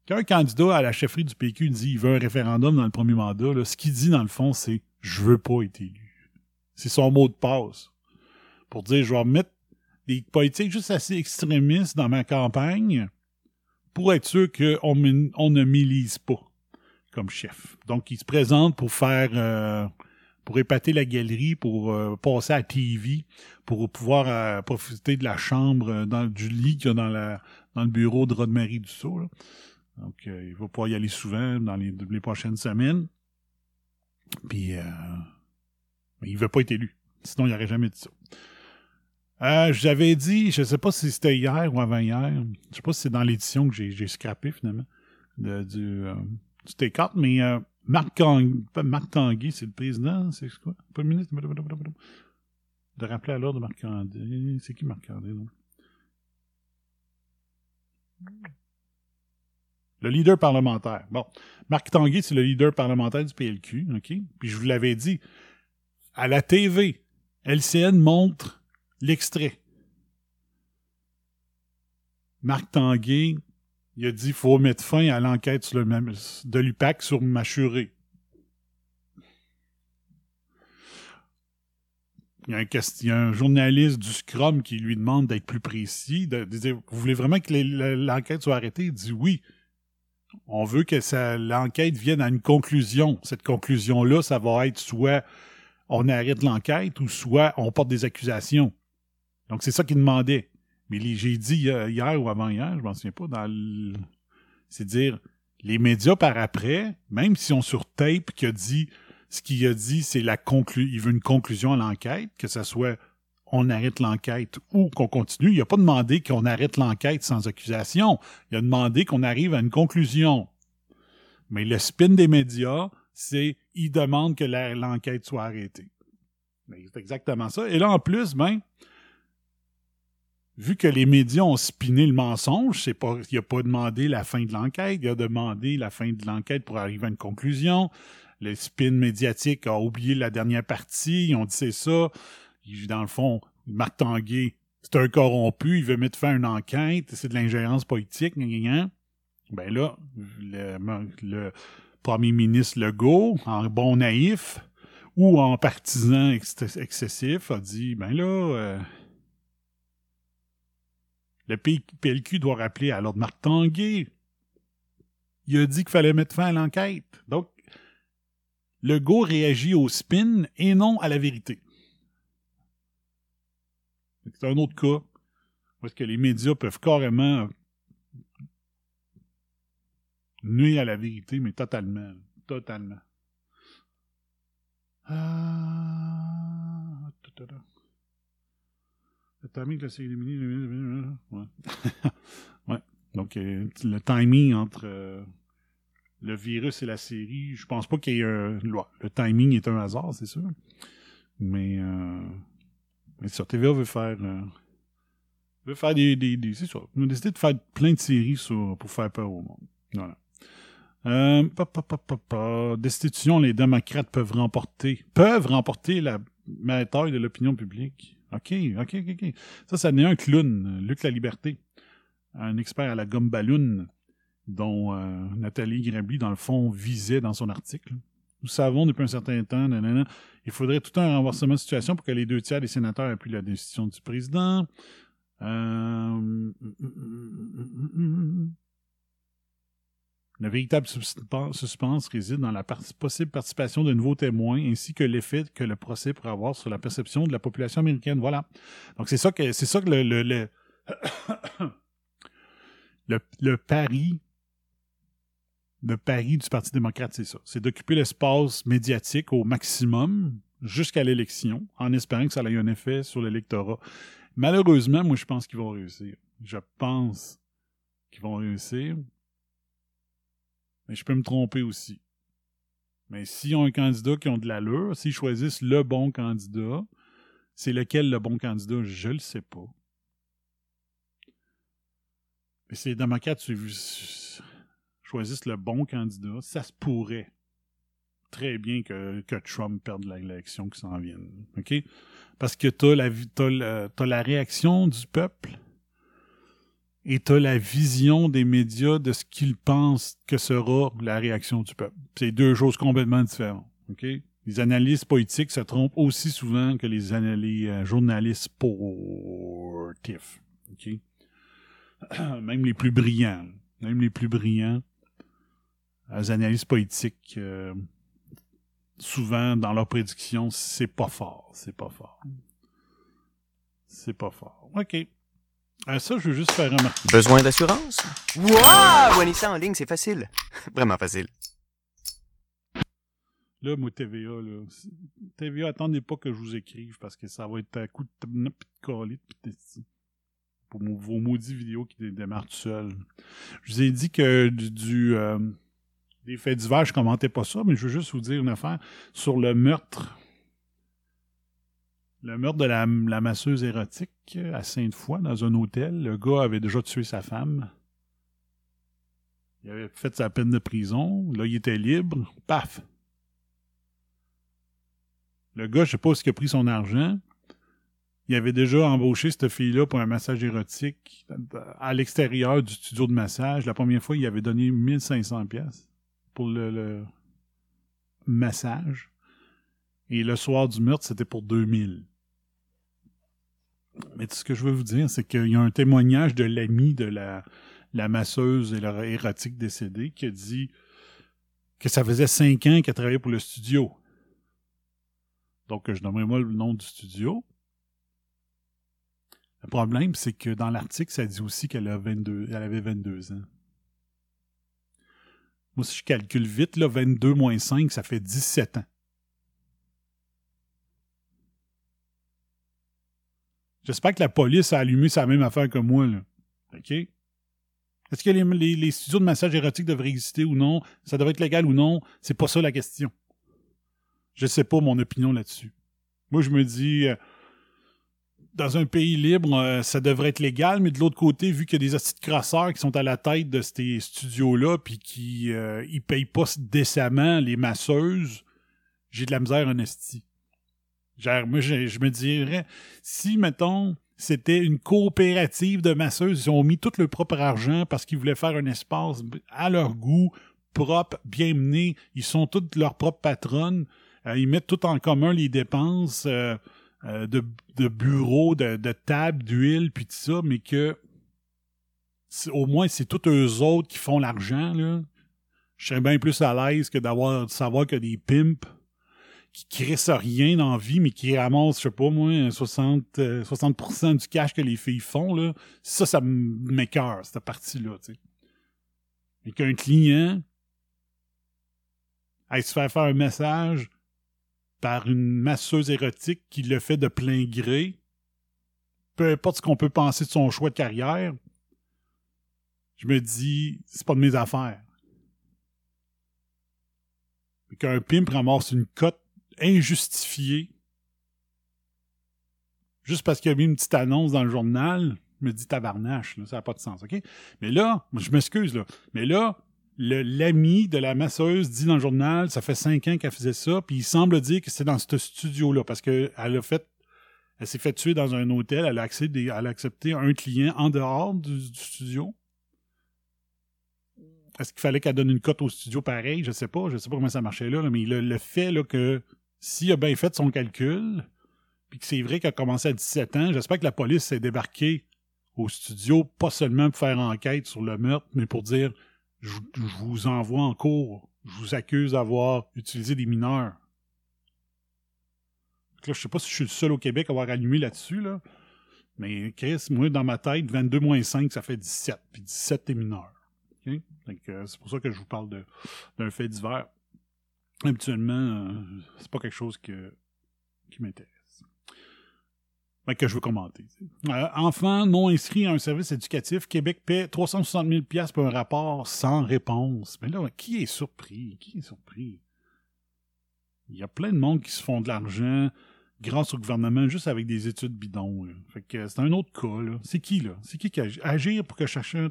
Quand un candidat à la chefferie du PQ dit qu'il veut un référendum dans le premier mandat, ce qu'il dit dans le fond, c'est je veux pas être élu. C'est son mot de passe. Pour dire je vais mettre des politiques juste assez extrémistes dans ma campagne pour être sûr qu'on ne m'élise pas comme chef. Donc, il se présente pour faire, euh, pour épater la galerie, pour euh, passer à TV, pour pouvoir euh, profiter de la chambre, dans, du lit qu'il y a dans, le bureau de Rodemarie Dussault. Donc, il va pouvoir y aller souvent dans les prochaines semaines. Puis, euh, il veut pas être élu. Sinon, il n'aurait jamais dit ça. Euh, J'avais dit, je sais pas si c'était hier ou avant-hier, je sais pas si c'est dans l'édition que j'ai scrappé finalement, de- du, euh, du T4, mais euh, Marc, Tang- pas Marc Tanguay, c'est le président, c'est quoi? Pas le ministre? De rappeler à l'ordre Marc André. C'est qui Marc non? Le leader parlementaire. Bon, Marc Tanguay, c'est le leader parlementaire du PLQ, OK? Puis je vous l'avais dit, à la TV, LCN montre l'extrait. Marc Tanguay, il a dit qu'il faut mettre fin à l'enquête de l'UPAC sur Machuré. Il y, a un, journaliste du Scrum qui lui demande d'être plus précis, de, dire Vous voulez vraiment que l'enquête soit arrêtée? Il dit oui. On veut que l'enquête vienne à une conclusion. Cette conclusion-là, ça va être soit on arrête l'enquête ou soit on porte des accusations. Donc, c'est ça qu'il demandait. Mais j'ai dit hier, hier ou avant-hier, je m'en souviens pas, dans le... C'est dire, les médias par après, même si on sur tape qui a dit, ce qu'il a dit, c'est la conclu, il veut une conclusion à l'enquête, que ce soit on arrête l'enquête ou qu'on continue. Il n'a pas demandé qu'on arrête l'enquête sans accusation. Il a demandé qu'on arrive à une conclusion. Mais le spin des médias, c'est ils demandent que l'enquête soit arrêtée. C'est exactement ça. Et là, en plus, ben, vu que les médias ont spiné le mensonge, c'est pas, il a pas demandé la fin de l'enquête, il a demandé la fin de l'enquête pour arriver à une conclusion. Le spin médiatique a oublié la dernière partie, ils ont dit c'est ça. Dans le fond, Marc Tanguay, c'est un corrompu, il veut mettre fin à une enquête, c'est de l'ingérence politique, gna, gna. Ben là, le, premier ministre Legault, en bon naïf, ou en partisan ex- excessif, a dit, ben là, euh, le PLQ doit rappeler à l'ordre Marc Tanguay. Il a dit qu'il fallait mettre fin à l'enquête. Donc, Legault réagit au spin et non à la vérité. C'est un autre cas où que les médias peuvent carrément nuit à la vérité, mais totalement. Totalement. Ah... Le timing de la série éliminée. Ouais. ouais. Donc, euh, le timing entre euh, le virus et la série, je pense pas qu'il y ait un. Le timing est un hasard, c'est sûr. Mais, euh, mais sur TVA veut faire. euh, veut faire des. des, des c'est ça. On a décidé de faire plein de séries pour faire peur au monde. Voilà. Euh. Destitution, les démocrates peuvent remporter. Peuvent remporter la bataille de l'opinion publique. OK, OK, OK, OK. Ça, ça n'est un clown, Luc La Liberté. Un expert à la gomme ballon dont euh, Nathalie Grabli, dans le fond, visait dans son article. Nous savons depuis un certain temps, il faudrait tout un renversement de situation pour que les deux tiers des sénateurs appuient la décision du président. Euh, La véritable suspen- suspense réside dans la possible participation de nouveaux témoins ainsi que l'effet que le procès pourrait avoir sur la perception de la population américaine. Voilà. Donc c'est ça que c'est ça que le, le, le pari le pari du Parti démocrate, c'est ça. C'est d'occuper l'espace médiatique au maximum jusqu'à l'élection, en espérant que ça ait un effet sur l'électorat. Malheureusement, moi, je pense qu'ils vont réussir. Je pense qu'ils vont réussir. Mais je peux me tromper aussi. Mais s'ils ont un candidat qui ont de l'allure, s'ils choisissent le bon candidat, c'est lequel le bon candidat, je le sais pas. Mais si les démocrates choisissent le bon candidat, ça se pourrait très bien que, Trump perde l'élection qui s'en vienne. Parce que vi- t'as la, réaction du peuple et t'as la vision des médias de ce qu'ils pensent que sera la réaction du peuple. C'est deux choses complètement différentes. Les analystes politiques se trompent aussi souvent que les, euh, journalistes sportifs. Même les plus brillants. Même les plus brillants. Les analystes politiques, euh, souvent, dans leurs prédictions, c'est pas fort. C'est pas fort. C'est pas fort. OK. Euh, ça, je veux juste faire remarquer. Besoin d'assurance? Wow! Voyez ça en ligne, c'est facile. Vraiment facile. Là, moi, TVA, là. TVA, attendez pas que je vous écrive parce que ça va être un coup de tablette pis de colis pis de sti- pour vos maudits vidéos qui dé- démarrent tout seuls. Je vous ai dit que du, du, euh, des faits divers, je commentais pas ça, mais je veux juste vous dire une affaire sur le meurtre. Le meurtre de la, masseuse érotique à Sainte-Foy, dans un hôtel. Le gars avait déjà tué sa femme. Il avait fait sa peine de prison. Là, il était libre. Paf! Le gars, je sais pas où il a pris son argent. Il avait déjà embauché cette fille-là pour un massage érotique à l'extérieur du studio de massage. La première fois, il avait donné 1500 pièces pour le, massage. Et le soir du meurtre, c'était pour 2000. Mais ce que je veux vous dire, c'est qu'il y a un témoignage de l'ami de la, la masseuse et la érotique décédée qui a dit que ça faisait cinq ans qu'elle travaillait pour le studio. Donc, je nommerai moi le nom du studio. Le problème, c'est que dans l'article, ça dit aussi qu'elle a 22, elle avait 22 ans. Moi, si je calcule vite, là, 22 moins 5, ça fait 17 ans. J'espère que la police a allumé sa même affaire que moi, là. OK? Est-ce que les, studios de massage érotique devraient exister ou non? Ça devrait être légal ou non? C'est pas ça la question. Je sais pas mon opinion là-dessus. Moi, je me dis, euh, dans un pays libre, euh, ça devrait être légal, mais de l'autre côté, vu qu'il y a des de crasseurs qui sont à la tête de ces studios-là, puis qui euh, ils payent pas décemment les masseuses, j'ai de la misère en esti. Moi, je, me dirais, si, mettons, c'était une coopérative de masseuses, ils ont mis tout leur propre argent parce qu'ils voulaient faire un espace à leur goût, propre, bien mené, ils sont toutes leurs propres patronnes, euh, ils mettent tout en commun les dépenses euh, euh, de, de bureaux, de, de tables, d'huile, puis tout ça, mais que au moins c'est tous eux autres qui font l'argent, là. Je serais bien plus à l'aise que d'avoir de savoir que des pimps qui crissent rien dans la vie, mais qui ramassent, je sais pas moi, 60, euh, 60% du cash que les filles font, là. Ça, ça m'écœure, cette partie-là, tu et qu'un client aille se faire faire un message par une masseuse érotique qui le fait de plein gré, peu importe ce qu'on peut penser de son choix de carrière, je me dis, c'est pas de mes affaires. Qu'un pimp ramasse une cote injustifiée juste parce qu'il a mis une petite annonce dans le journal, je me dis tabarnache, là, ça n'a pas de sens, OK? Mais là, je m'excuse, là, mais là, l'ami de la masseuse dit dans le journal, ça fait cinq ans qu'elle faisait ça, puis il semble dire que c'est dans ce studio-là, parce qu'elle a fait, elle s'est fait tuer dans un hôtel, elle a, accepté un client en dehors du, studio. Est-ce qu'il fallait qu'elle donne une cote au studio pareil? Je sais pas, je sais pas comment ça marchait là, là, mais le, le fait là, que s'il a bien fait son calcul, puis que c'est vrai qu'il a commencé à 17 ans, j'espère que la police s'est débarquée au studio, pas seulement pour faire enquête sur le meurtre, mais pour dire je, vous envoie en cours, je vous accuse d'avoir utilisé des mineurs. Là, je sais pas si je suis le seul au Québec à avoir allumé là-dessus, là. Mais Chris, moi, dans ma tête, 22 moins 5, ça fait 17. Puis 17, t'es mineur. Euh, c'est pour ça que je vous parle d'un fait divers. Habituellement, euh, c'est pas quelque chose que, qui m'intéresse. Ben, que je veux commenter. Euh, non inscrit à un service éducatif, Québec paie 360 000 piastres pour un rapport sans réponse. Mais là, qui est surpris? Qui est surpris? Il y a plein de monde qui se font de l'argent grâce au gouvernement juste avec des études bidons. Fait que c'est un autre cas. C'est qui, là? C'est qui qui agit? Agir pour que chacun...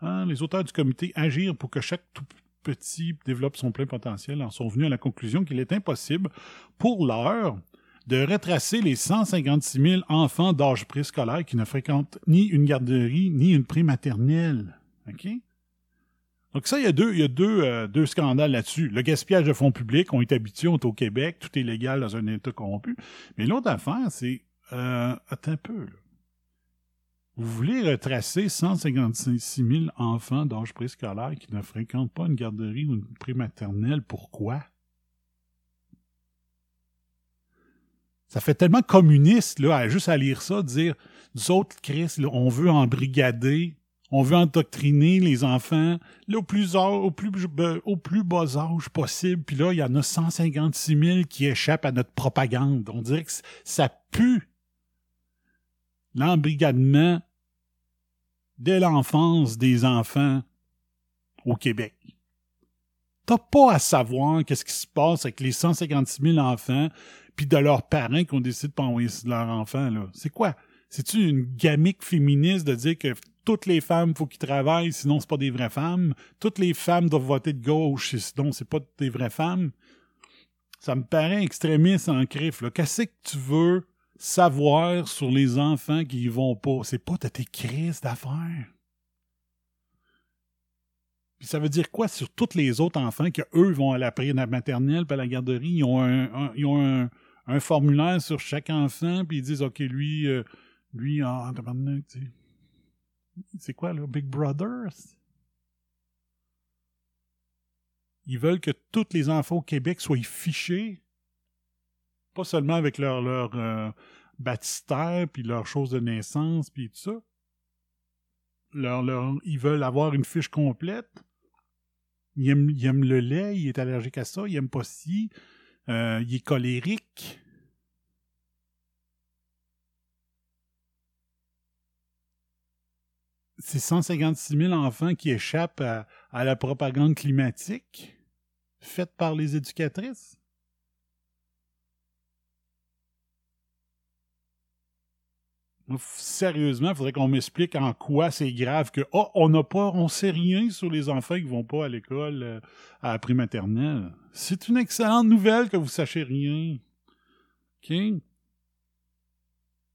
Hein, les auteurs du comité agir pour que chaque tout petit développe son plein potentiel en sont venus à la conclusion qu'il est impossible, pour l'heure, de retracer les 156 000 enfants d'âge préscolaire qui ne fréquentent ni une garderie ni une prématernelle. OK? Donc ça, il y a deux, il y a deux, euh, deux scandales là-dessus. Le gaspillage de fonds publics, on est habitué, on est au Québec, tout est légal dans un État corrompu. Mais l'autre affaire, c'est... Euh, attends un peu. Vous voulez retracer 156 000 enfants d'âge préscolaire qui ne fréquentent pas une garderie ou une prématernelle. Pourquoi? Ça fait tellement communiste, là, à juste à lire ça, dire, nous autres, Chris, on veut embrigader, on veut endoctriner les enfants, là, au plus, plus, ben, au plus bas âge possible, puis là, il y en a 156 000 qui échappent à notre propagande. On dirait que ça pue l'embrigadement dès l'enfance des enfants au Québec. T'as pas à savoir qu'est-ce qui se passe avec les 156 000 enfants puis de leurs parents qui ont décidé de pas envoyer leurs enfants, là. C'est quoi? C'est-tu une gamique féministe de dire que toutes les femmes, faut qu'ils travaillent, sinon c'est pas des vraies femmes? Toutes les femmes doivent voter de gauche, sinon c'est pas des vraies femmes? Ça me paraît extrémiste en crif, là. Qu'est-ce que tu veux savoir sur les enfants qui y vont pas? C'est pas de tes crises d'affaires. Puis ça veut dire quoi sur tous les autres enfants que eux vont à la primaire maternelle puis à la garderie, ils ont un- ils ont un, un formulaire sur chaque enfant puis ils disent OK lui euh, lui ah tabarnak, tu sais. c'est quoi là Big Brother? Ils veulent que tous les enfants au Québec soient fichés pas seulement avec leur leur euh, baptistère puis leur chose de naissance puis tout ça. Leur, leur, ils veulent avoir une fiche complète. Il aime, il aime le lait, il est allergique à ça, il aime pas ci, euh, il est colérique. C'est 156 000 enfants qui échappent à, à la propagande climatique faite par les éducatrices. Sérieusement, il faudrait qu'on m'explique en quoi c'est grave que oh, on n'a pas, on sait rien sur les enfants qui vont pas à l'école euh, à la maternelle. C'est une excellente nouvelle que vous sachiez rien. OK?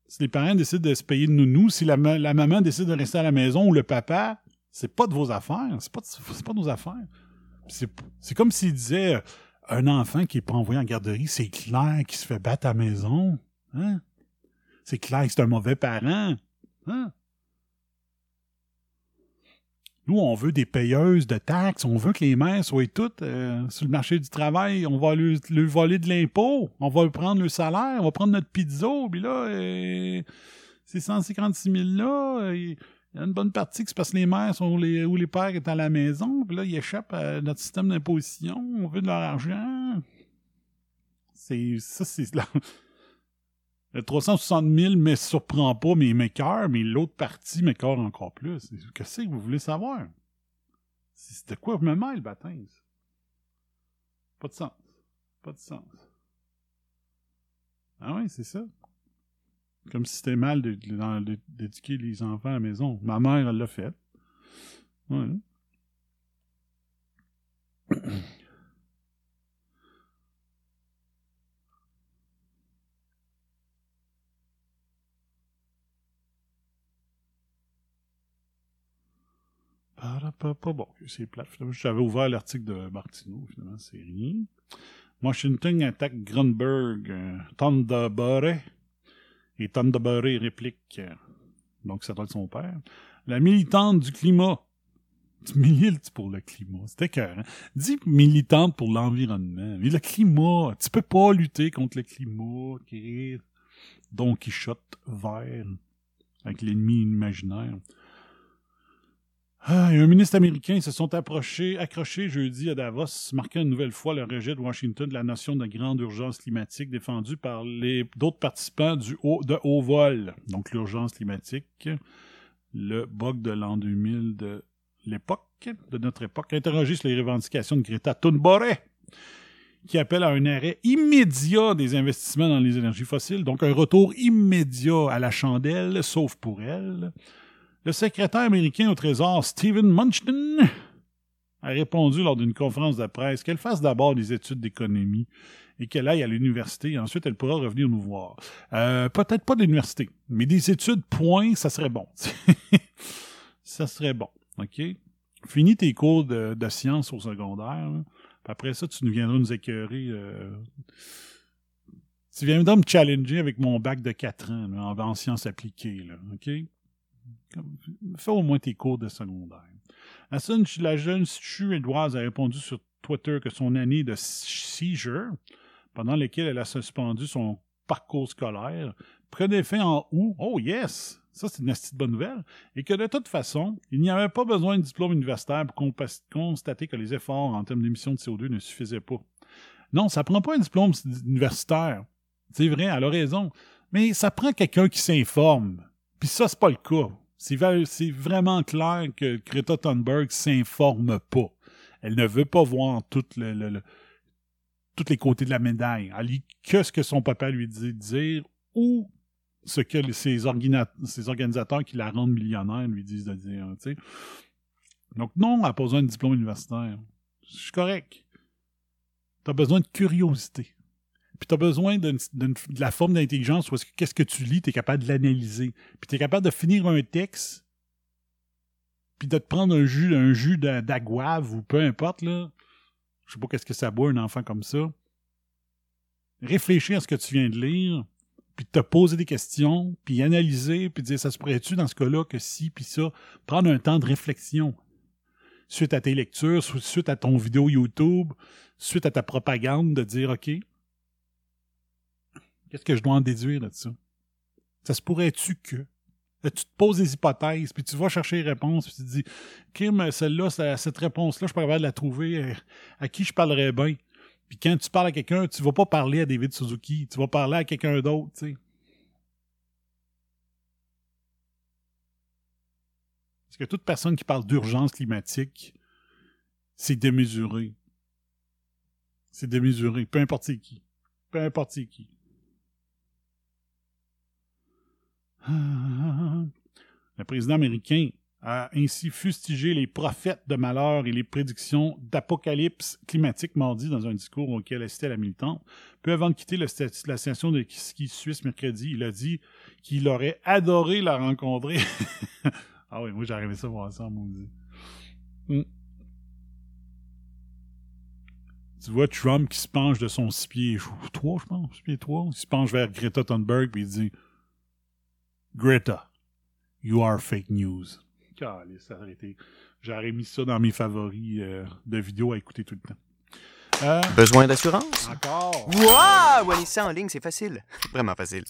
Si les parents décident de se payer de nounou, si la, ma- la maman décide de rester à la maison ou le papa, c'est pas de vos affaires. C'est pas, de- pas de nos affaires. C'est, comme s'il disait euh, un enfant qui est pas envoyé en garderie, c'est clair qu'il se fait battre à la maison. Hein? C'est clair que c'est un mauvais parent. Hein? Nous, on veut des payeuses de taxes. On veut que les mères soient toutes euh, sur le marché du travail. On va lui, voler de l'impôt. On va lui prendre le salaire. On va prendre notre pizza. Puis là, euh, ces 156 000 là, euh, Il y a une bonne partie que c'est parce que les mères sont les, les pères sont à la maison, puis là, ils échappent à notre système d'imposition, on veut de leur argent. C'est, ça, c'est. Le 360 000 me surprend pas, mais il mais l'autre partie m'écœure encore plus. Qu'est-ce que vous voulez savoir? C'était quoi me mêle, baptême? Pas de sens. Pas de sens. Ah oui, c'est ça. Comme si c'était mal d'éduquer les enfants à la maison. Ma mère, elle l'a fait. Ouais. Parapapa. Bon, c'est. Finalement, J'avais ouvert l'article de Martineau, finalement, c'est rien. Washington attaque Grunberg, euh, Thunderbury, et Thunderbury réplique, euh, donc ça doit être son père, la militante du climat. Tu milites pour le climat, c'était cœur. Dis militante pour l'environnement. Mais le climat, tu peux pas lutter contre le climat, ok? Don Quichotte vert, avec l'ennemi imaginaire. Ah, un ministre américain se sont approchés, accrochés jeudi à Davos, marquant une nouvelle fois le rejet de Washington de la notion de grande urgence climatique défendue par d'autres participants du haut, de haut vol. Donc l'urgence climatique, le bug de l'an 2000 de l'époque, de notre époque, interrogé sur les revendications de Greta Thunberg, qui appelle à un arrêt immédiat des investissements dans les énergies fossiles, donc un retour immédiat à la chandelle, sauf pour elle. Le secrétaire américain au Trésor, Stephen Munchton, a répondu lors d'une conférence de presse qu'elle fasse d'abord des études d'économie et qu'elle aille à l'université. Ensuite, elle pourra revenir nous voir. Euh, Peut-être pas d'université, mais des études, point, ça serait bon. ça serait bon, OK? Finis tes cours de, sciences au secondaire. après ça, tu nous viendras nous écœurer. euh, Tu viendras me challenger avec mon bac de 4 ans en sciences appliquées, là, OK? Fais au moins tes cours de secondaire. Jeune- la jeune Suédoise a répondu sur Twitter que son année de seizure, pendant laquelle elle a suspendu son parcours scolaire, prenait fin en août. Oh yes! Ça, c'est une petite bonne nouvelle. Et que de toute façon, il n'y avait pas besoin de diplôme universitaire pour constater que les efforts en termes d'émissions de CO2 ne suffisaient pas. Non, ça prend pas un diplôme universitaire. C'est vrai, elle a raison. Mais ça prend quelqu'un qui s'informe. Puis ça, c'est pas le cas. C'est vraiment clair que Greta Thunberg s'informe pas. Elle ne veut pas voir tout tous les côtés de la médaille. Elle lit que ce que son papa lui dit de dire ou ce que ses, organisateurs qui la rendent millionnaire lui disent de dire. Donc non, elle n'a pas besoin de diplôme universitaire. Je suis correct. Tu as besoin de curiosité. Puis tu as besoin de la forme d'intelligence où est-ce que qu'est-ce que tu lis, tu es capable de l'analyser. Puis tu es capable de finir un texte, puis de te prendre un jus, un jus d'a- d'agouave ou peu importe, là. Je sais pas qu'est-ce que ça boit un enfant comme ça. Réfléchir à ce que tu viens de lire, puis te poser des questions, puis analyser, puis dire ça se pourrait-tu dans ce cas-là que si, puis ça? Prendre un temps de réflexion. Suite à tes lectures, su- suite à ton vidéo YouTube, suite à ta propagande, de dire OK, Qu'est-ce que je dois en déduire de ça? Ça se pourrait-tu que? Tu te poses des hypothèses, puis tu vas chercher les réponses, puis tu te dis, mais celle-là, cette réponse-là, je capable de la trouver. euh, À qui je parlerais bien? Puis quand tu parles à quelqu'un, tu vas pas parler à David Suzuki, tu vas parler à quelqu'un d'autre, tu sais. Parce que toute personne qui parle d'urgence climatique, c'est démesuré. C'est démesuré, peu importe qui. Peu importe qui. Le président américain a ainsi fustigé les prophètes de malheur et les prédictions d'apocalypse climatique mardi dans un discours auquel assistait la militante. Peu avant de quitter le la station de ski suisse mercredi, il a dit qu'il aurait adoré la rencontrer. ah oui, moi j'arrivais ça voir ça, maudit. Hmm. Tu vois Trump qui se penche de son 6 pieds 3, je pense, 6 pieds 3, il se penche vers Greta Thunberg et il dit Greta, you are fake news. Aurait été- J'aurais mis ça dans mes favoris euh, de vidéos à écouter tout le temps. Euh, Besoin d'assurance? encore. Wow! Wanner ça en ligne, c'est facile. Vraiment facile.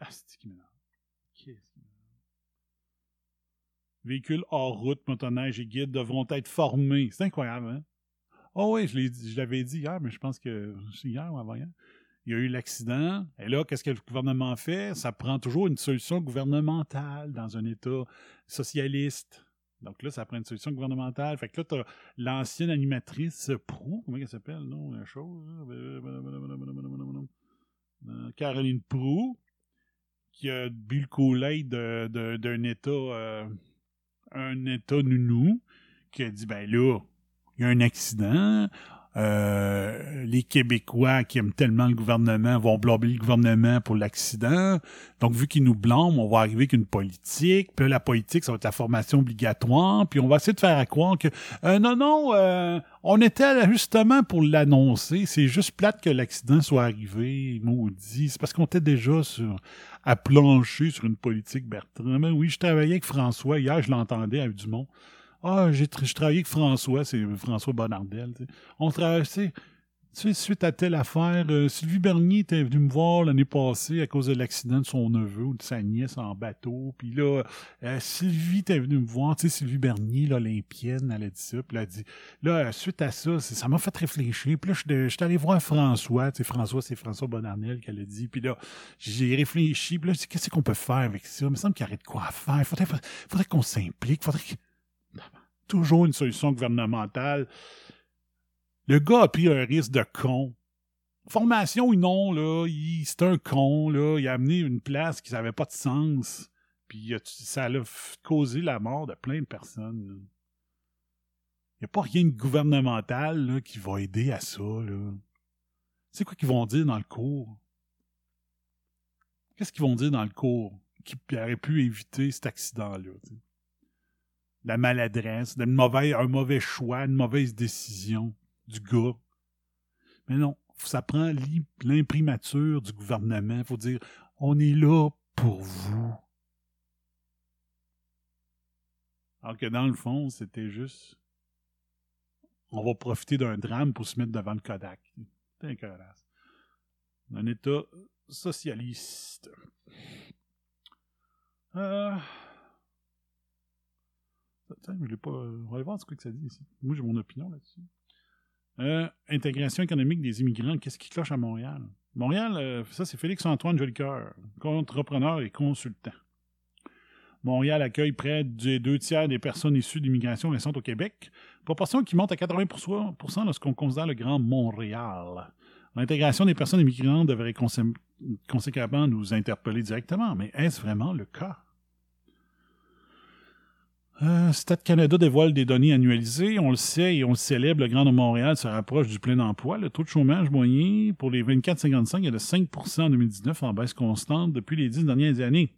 Ah, c'est qui m'énerve? Véhicules hors route, motoneige et guides devront être formés. C'est incroyable, hein? Oh oui, je l'avais dit hier, mais je pense que c'est hier ou avant-hier. Il y a eu l'accident. Et là, qu'est-ce que le gouvernement fait? Ça prend toujours une solution gouvernementale dans un État socialiste. Donc là, ça prend une solution gouvernementale. Fait que là, t'as l'ancienne animatrice Prou, comment elle s'appelle, non? La chose. Euh, Caroline Prou, qui a bu le de- d'un État, euh, un État nounou, qui a dit, ben là, il y a un accident, euh, les Québécois qui aiment tellement le gouvernement vont blâmer le gouvernement pour l'accident. Donc, vu qu'ils nous blâment, on va arriver avec une politique. Puis la politique, ça va être la formation obligatoire. Puis on va essayer de faire à croire que euh, non, non, euh, on était justement pour l'annoncer. C'est juste plate que l'accident soit arrivé, maudit. C'est parce qu'on était déjà sur à plancher sur une politique Bertrand. Mais oui, je travaillais avec François. Hier, je l'entendais avec Dumont. Ah, j'ai je travaillais avec François, c'est François sais. On traversait, tu sais, suite à telle affaire, euh, Sylvie Bernier était venu me voir l'année passée à cause de l'accident de son neveu ou de sa nièce en bateau. Puis là, euh, Sylvie était venue me voir, tu sais, Sylvie Bernier, l'Olympienne, elle a dit ça. Puis elle a dit, là, euh, suite à ça, ça m'a fait réfléchir. Puis là, je suis allé voir François, tu sais, François, c'est François Bonnardel qu'elle a dit. Puis là, j'ai réfléchi. Puis là, je dis, qu'est-ce qu'on peut faire avec ça? Il me semble qu'il y aurait de quoi faire. Il faudrait, faudrait qu'on s'implique. Faudrait que toujours une solution gouvernementale. Le gars a pris un risque de con. Formation ou non, là, c'est un con, là. Il a amené une place qui n'avait pas de sens. Puis ça a causé la mort de plein de personnes. Il n'y a pas rien de gouvernemental qui va aider à ça. C'est quoi qu'ils vont dire dans le cours? Qu'est-ce qu'ils vont dire dans le cours qui aurait pu éviter cet accident-là? Sais? la maladresse, d'une mauvaise, un mauvais choix, une mauvaise décision du gars. Mais non, ça prend l'im- l'imprimature du gouvernement. Il faut dire, on est là pour vous. Alors que dans le fond, c'était juste, on va profiter d'un drame pour se mettre devant le Kodak. Un État socialiste. Euh... Je l'ai pas. On va aller voir ce que ça dit ici. Moi, j'ai mon opinion là-dessus. Euh, intégration économique des immigrants, qu'est-ce qui cloche à Montréal? Montréal, euh, ça, c'est Félix-Antoine Jolicoeur, entrepreneur et consultant. Montréal accueille près des deux tiers des personnes issues d'immigration récente au Québec, proportion qui monte à 80% lorsqu'on considère le Grand Montréal. L'intégration des personnes immigrantes devrait consé- conséquemment nous interpeller directement, mais est-ce vraiment le cas? Euh, Stat Canada dévoile des données annualisées. On le sait et on le célèbre, le Grand de Montréal se rapproche du plein emploi. Le taux de chômage moyen pour les 24-55 est de 5% en 2019, en baisse constante depuis les dix dernières années.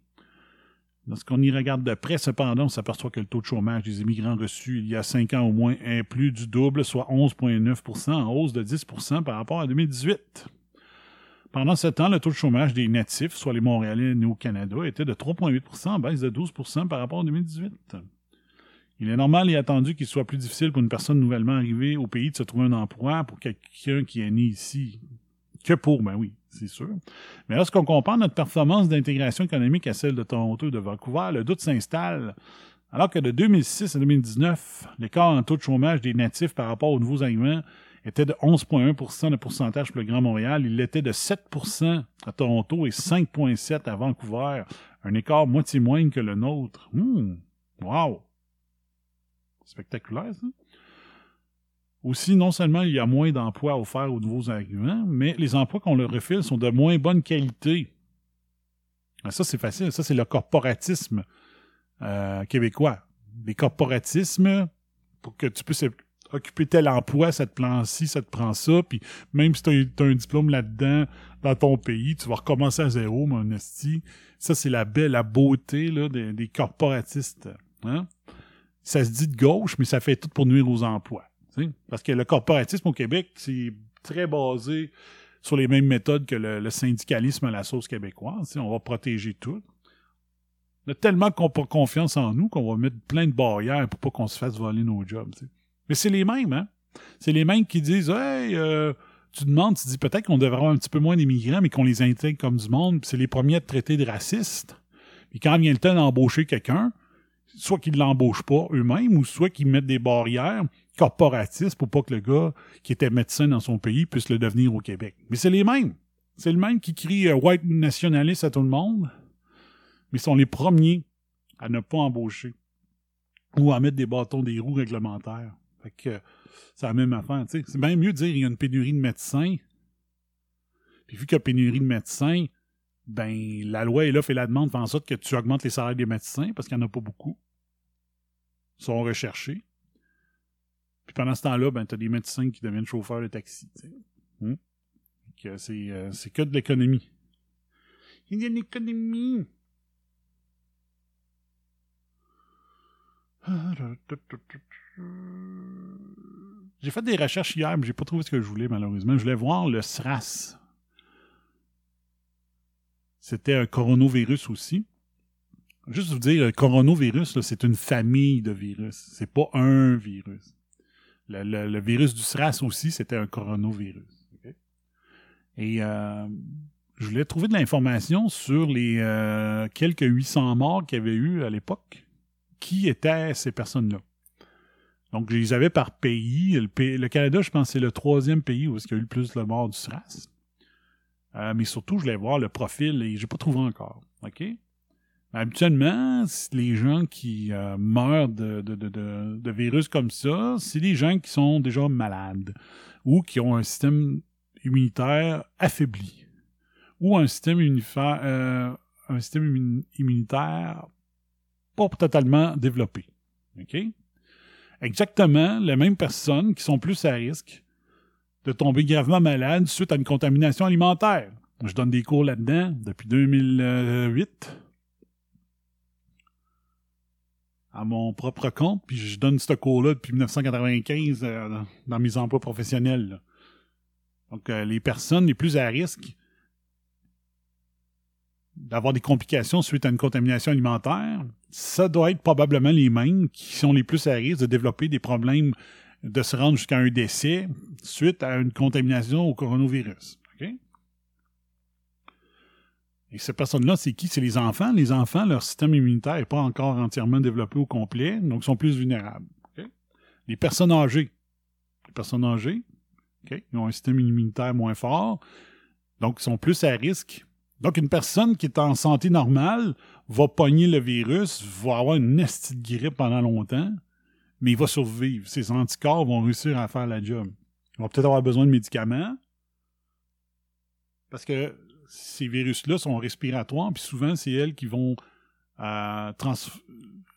Lorsqu'on y regarde de près, cependant, on s'aperçoit que le taux de chômage des immigrants reçus il y a 5 ans au moins est plus du double, soit 11,9% en hausse de 10% par rapport à 2018. Pendant ce temps, le taux de chômage des natifs, soit les Montréalais nés au Canada, était de 3,8% en baisse de 12% par rapport à 2018. Il est normal et attendu qu'il soit plus difficile pour une personne nouvellement arrivée au pays de se trouver un emploi pour quelqu'un qui est né ici que pour, ben oui, c'est sûr. Mais lorsqu'on compare notre performance d'intégration économique à celle de Toronto et de Vancouver, le doute s'installe. Alors que de 2006 à 2019, l'écart en taux de chômage des natifs par rapport aux nouveaux arrivants était de 11,1% de pourcentage pour le Grand Montréal. Il était de 7% à Toronto et 5,7% à Vancouver. Un écart moitié moindre que le nôtre. Hum, wow! Spectaculaire, ça. Aussi, non seulement il y a moins d'emplois offerts aux nouveaux arrivants, mais les emplois qu'on leur refile sont de moins bonne qualité. Ah, Ça, c'est facile. Ça, c'est le corporatisme euh, québécois. Les corporatismes, pour que tu puisses occuper tel emploi, ça te prend ci, ça te prend ça, puis même si tu as, un diplôme là-dedans, dans ton pays, tu vas recommencer à zéro, mon esti. Ça, c'est la belle, la beauté des, des corporatistes. Hein? Ça se dit de gauche, mais ça fait tout pour nuire aux emplois. Parce que le corporatisme au Québec, c'est très basé sur les mêmes méthodes que le, syndicalisme à la sauce québécoise. On va protéger tout. On a tellement confiance en nous qu'on va mettre plein de barrières pour pas qu'on se fasse voler nos jobs. Mais c'est les mêmes, hein? C'est les mêmes qui disent Hey, euh, tu demandes, tu dis peut-être qu'on devrait avoir un petit peu moins d'immigrants, mais qu'on les intègre comme du monde, c'est les premiers à te traiter de racistes. Puis quand vient le temps d'embaucher quelqu'un, soit qu'ils l'embauchent pas eux-mêmes, ou soit qu'ils mettent des barrières corporatistes pour pas que le gars qui était médecin dans son pays puisse le devenir au Québec. Mais c'est les mêmes. C'est le même qui crie euh, white nationaliste à tout le monde, mais sont les premiers à ne pas embaucher ou à mettre des bâtons des roues réglementaires. Fait que euh, c'est la même affaire. C'est bien mieux de dire qu'il y a une pénurie de médecins. Puis vu qu'il y a pénurie de médecins, ben la loi est là, fait la demande, fait en sorte que tu augmentes les salaires des médecins parce qu'il n'y en a pas beaucoup. Sont recherchés. Puis pendant ce temps-là, ben, tu as des médecins qui deviennent chauffeurs de taxi. C'est euh, c'est que de l'économie. Il y a une économie. J'ai fait des recherches hier, mais j'ai pas trouvé ce que je voulais, malheureusement. Je voulais voir le SRAS. C'était un coronavirus aussi. Juste vous dire, le coronavirus, c'est une famille de virus. C'est pas un virus. Le, virus du SRAS aussi, c'était un coronavirus. Et euh, je voulais trouver de l'information sur les euh, quelques 800 morts qu'il y avait eu à l'époque. Qui étaient ces personnes-là? Donc, je les avais par pays. Le, Canada, je pense, c'est le troisième pays où il y a eu le plus de morts du SRAS. Euh, mais surtout, je voulais voir le profil et j'ai pas trouvé encore. OK? Habituellement, les gens qui euh, meurent de, virus comme ça, c'est des gens qui sont déjà malades ou qui ont un système immunitaire affaibli ou un système, euh, immunitaire pas totalement développé. Exactement les mêmes personnes qui sont plus à risque de tomber gravement malades suite à une contamination alimentaire. Je donne des cours là-dedans depuis 2008 à mon propre compte, puis je donne ce cours-là depuis 1995 euh, dans- mes emplois professionnels. Donc, euh, les personnes les plus à risque d'avoir des complications suite à une contamination alimentaire, ça doit être probablement les mêmes qui sont les plus à risque de développer des problèmes de se rendre jusqu'à un décès suite à une contamination au coronavirus. Et ces personnes-là, c'est qui? C'est les enfants. Les enfants, leur système immunitaire n'est pas encore entièrement développé au complet, donc sont plus vulnérables. OK? Les personnes âgées. Les personnes âgées, OK? Ils ont un système immunitaire moins fort, donc ils sont plus à risque. Donc, une personne qui est en santé normale va pogner le virus, va avoir une nestie de grippe pendant longtemps, mais il va survivre. Ses anticorps vont réussir à faire la job. Ils vont peut-être avoir besoin de médicaments, parce que ces virus-là sont respiratoires, puis souvent, c'est elles qui vont euh,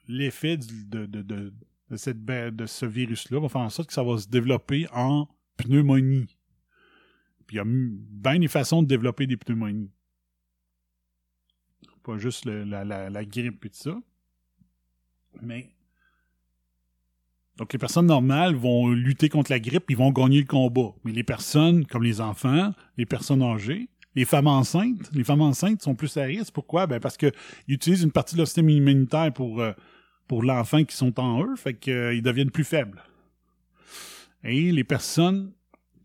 l'effet de, de, de, de, cette, de ce virus-là va faire en sorte que ça va se développer en pneumonie. Il y a bien des façons de développer des pneumonies. Pas juste la grippe et tout ça. Mais. Donc, les personnes normales vont lutter contre la grippe, ils vont gagner le combat. Mais les personnes, comme les enfants, les personnes âgées, les femmes enceintes, les femmes enceintes sont plus à risque. Pourquoi? Ben parce qu'ils utilisent une partie de leur système immunitaire pour, euh, pour l'enfant qui sont en eux, fait qu'ils deviennent plus faibles. Et les personnes,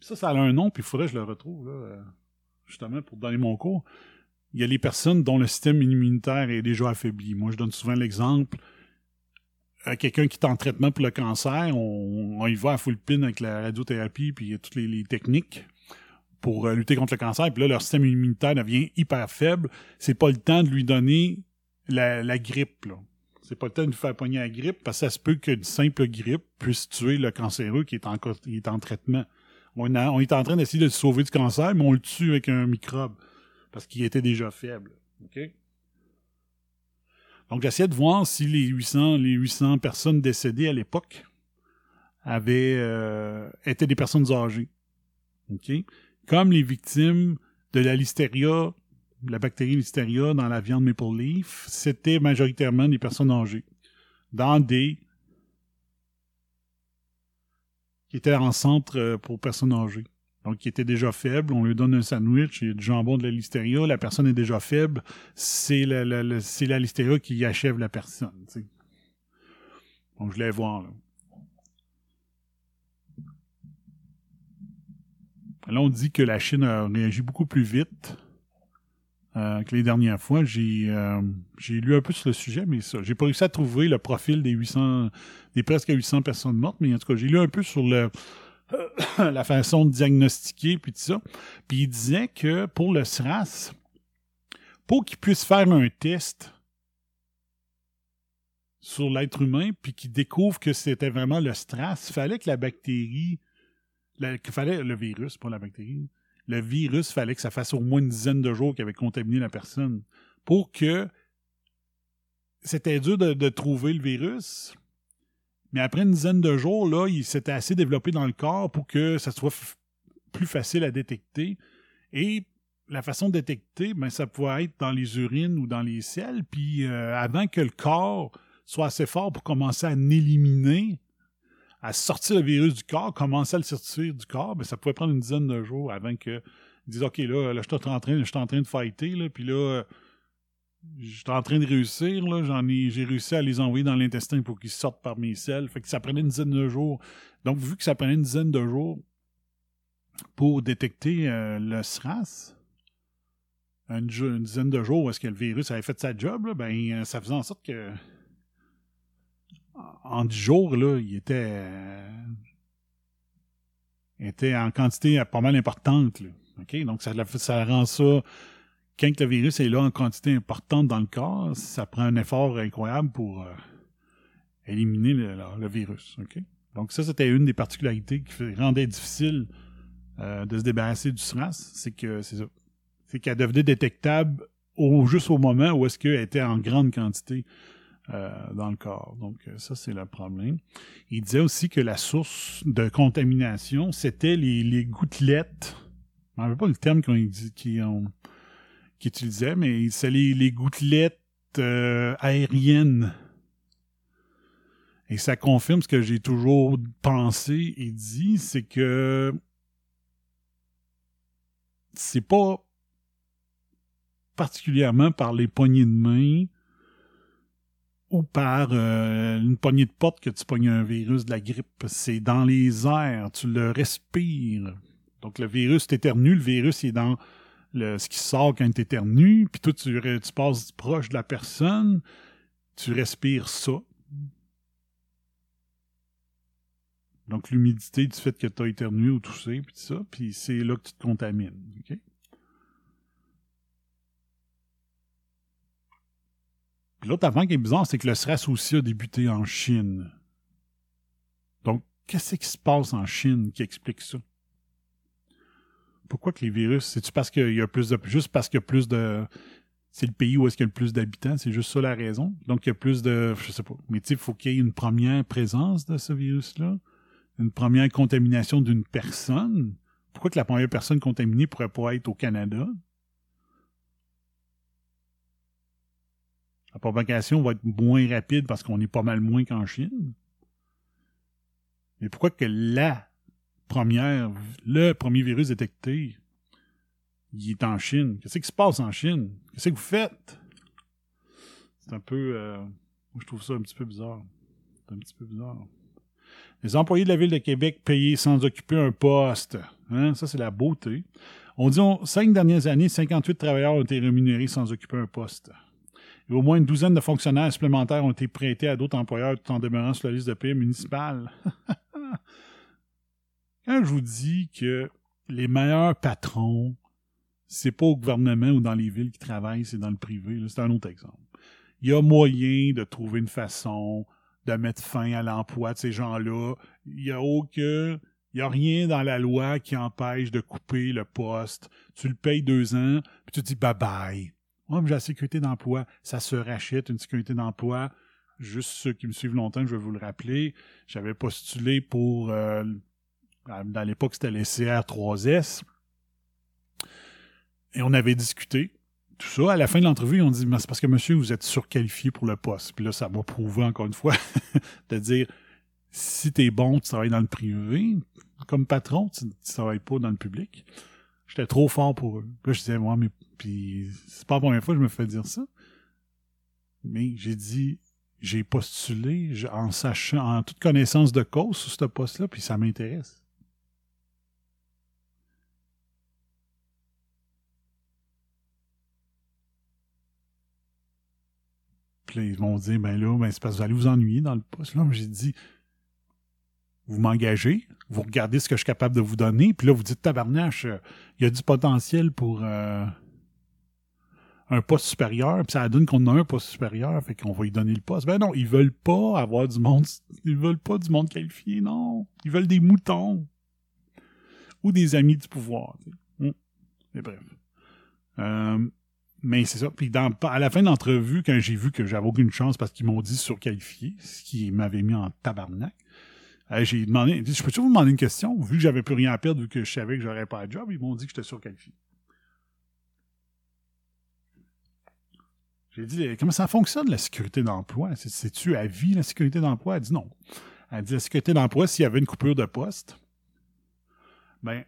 ça, ça a un nom, puis il faudrait que je le retrouve, là, euh, justement, pour donner mon cours. Il y a les personnes dont le système immunitaire est déjà affaibli. Moi, je donne souvent l'exemple à quelqu'un qui est en traitement pour le cancer, on, y va à full pin avec la radiothérapie puis toutes les, les techniques pour euh, lutter contre le cancer. Puis là, leur système immunitaire devient hyper faible. C'est pas le temps de lui donner la, grippe. C'est pas le temps de lui faire pogner la grippe parce que ça se peut qu'une simple grippe puisse tuer le cancéreux qui est en, traitement. On, est en train d'essayer de le sauver du cancer, mais on le tue avec un microbe parce qu'il était déjà faible. Donc, j'essayais de voir si les 800, les 800 personnes décédées à l'époque avaient euh, étaient des personnes âgées. Comme les victimes de la listeria, la bactérie listeria dans la viande maple leaf, c'était majoritairement des personnes âgées. Dans des qui étaient en centre euh, pour personnes âgées. Donc, qui étaient déjà faibles, on lui donne un sandwich, il y a du jambon de la listeria, la personne est déjà faible, c'est la, listeria qui achève la personne. Donc, je l'ai voir. Là. Là, on dit que la Chine a réagi beaucoup plus vite euh, que les dernières fois. J'ai euh, j'ai lu un peu sur le sujet, mais ça, j'ai pas réussi à trouver le profil des 800, des presque 800 personnes mortes, mais en tout cas, j'ai lu un peu sur la façon de diagnostiquer puis tout ça. Puis il disait que pour le SRAS, pour qu'il puisse faire un test sur l'être humain, puis qu'il découvre que c'était vraiment le SRAS, il fallait que la bactérie, la- qu'il fallait le virus, pas la bactérie, le virus, fallait que ça fasse au moins une dizaine de jours qu'il avait contaminé la personne. Pour que c'était dur de, trouver le virus, mais après une dizaine de jours, là, il s'était assez développé dans le corps pour que ça soit plus facile à détecter. Et la façon de détecter, ben, ça pouvait être dans les urines ou dans les selles. Puis euh, avant que le corps soit assez fort pour commencer à éliminer, à sortir le virus du corps, commencer à le sortir du corps, ben, ça pouvait prendre une dizaine de jours avant que ils disent OK, là, là je suis en train, je suis en train de fighter, là, puis là, je suis en train de réussir, là, j'en ai, j'ai réussi à les envoyer dans l'intestin pour qu'ils sortent par mes selles. Fait que ça prenait une dizaine de jours. Donc, vu que ça prenait une dizaine de jours pour détecter euh, le SRAS, une, dizaine de jours où est-ce que le virus avait fait sa job, ben, euh, ça faisait en sorte que en 10 jours, là, il était, euh, était en quantité pas mal importante. Donc, ça, ça rend ça. Quand le virus est là en quantité importante dans le corps, ça prend un effort incroyable pour euh, éliminer le, virus. Donc, ça, c'était une des particularités qui rendait difficile euh, de se débarrasser du SRAS. C'est que c'est ça. C'est qu'elle devenait détectable au, juste au moment où est-ce qu'elle était en grande quantité euh, dans le corps. Donc, euh, ça, c'est le problème. Il disait aussi que la source de contamination, c'était les, les gouttelettes. Je ne rappelle pas le terme qu'ils qu'ils utilisaient, mais c'est les, les gouttelettes euh, aériennes. Et ça confirme ce que j'ai toujours pensé et dit, c'est que c'est pas particulièrement par les poignées de main par euh, une poignée de porte que tu pognes un virus de la grippe. C'est dans les airs, tu le respires. Donc le virus t'éternue, le virus est dans ce qui sort quand t'éternues, puis toi tu, passes proche de la personne, tu respires ça. Donc l'humidité du fait que tu as éternué ou toussé, puis ça, puis c'est là que tu te contamines. OK? L'autre avant qui est bizarre, c'est que le SRAS aussi a débuté en Chine. Donc, qu'est-ce qui se passe en Chine qui explique ça? Pourquoi que les virus, c'est-tu parce qu'il y a plus de. Juste parce qu'il y a plus de. C'est le pays où est-ce qu'il y a le plus d'habitants, c'est juste ça la raison? Donc, il y a plus de. Je sais pas. Mais tu il faut qu'il y ait une première présence de ce virus-là, une première contamination d'une personne. Pourquoi que la première personne contaminée pourrait pas être au Canada? La propagation va être moins rapide parce qu'on est pas mal moins qu'en Chine. Mais pourquoi que la première, le premier virus détecté, il est en Chine? Qu'est-ce qui se passe en Chine? Qu'est-ce que vous faites? C'est un peu... euh, moi, je trouve ça un petit peu bizarre. C'est un petit peu bizarre. Les employés de la Ville de Québec payés sans occuper un poste. Hein? Ça, c'est la beauté. On dit, en cinq dernières années, 58 travailleurs ont été rémunérés sans occuper un poste. Au moins une douzaine de fonctionnaires supplémentaires ont été prêtés à d'autres employeurs tout en demeurant sur la liste de paie municipale. Quand je vous dis que les meilleurs patrons, c'est pas au gouvernement ou dans les villes qui travaillent, c'est dans le privé, c'est un autre exemple. Il y a moyen de trouver une façon de mettre fin à l'emploi de ces gens-là. Il y a aucun, il y a rien dans la loi qui empêche de couper le poste. Tu le payes deux ans, puis tu dis bye bye. Moi, j'ai la sécurité d'emploi. Ça se rachète une sécurité d'emploi. Juste ceux qui me suivent longtemps, je vais vous le rappeler. J'avais postulé pour, euh, dans l'époque, c'était les CR3S. Et on avait discuté. Tout ça, à la fin de l'entrevue, on dit, Mais c'est parce que monsieur, vous êtes surqualifié pour le poste. Puis là, ça m'a prouvé encore une fois de dire, si t'es bon, tu travailles dans le privé. Comme patron, tu, tu travailles pas dans le public. J'étais trop fort pour eux. Puis là, je disais, moi, mais puis c'est pas la première fois que je me fais dire ça. Mais j'ai dit, j'ai postulé en sachant, en toute connaissance de cause sur ce poste-là, puis ça m'intéresse. Puis là, ils m'ont dit, ben là, ben, c'est parce que vous allez vous ennuyer dans le poste. Là, j'ai dit, vous m'engagez, vous regardez ce que je suis capable de vous donner, puis là, vous dites, tabarnache, euh, il y a du potentiel pour euh, un poste supérieur, puis ça donne qu'on a un poste supérieur, fait qu'on va lui donner le poste. Ben non, ils veulent pas avoir du monde, ils veulent pas du monde qualifié, non. Ils veulent des moutons. Ou des amis du pouvoir. Hum. Mais bref. Euh, mais c'est ça. Puis à la fin de l'entrevue, quand j'ai vu que j'avais aucune chance parce qu'ils m'ont dit surqualifié, ce qui m'avait mis en tabarnak, j'ai demandé, je peux-tu vous demander une question? Vu que j'avais plus rien à perdre, vu que je savais que j'aurais pas de job, ils m'ont dit que j'étais surqualifié. J'ai dit, comment ça fonctionne la sécurité d'emploi? C'est- C'est-tu à vie la sécurité d'emploi? Elle dit non. Elle dit la sécurité d'emploi, s'il y avait une coupure de poste, ben,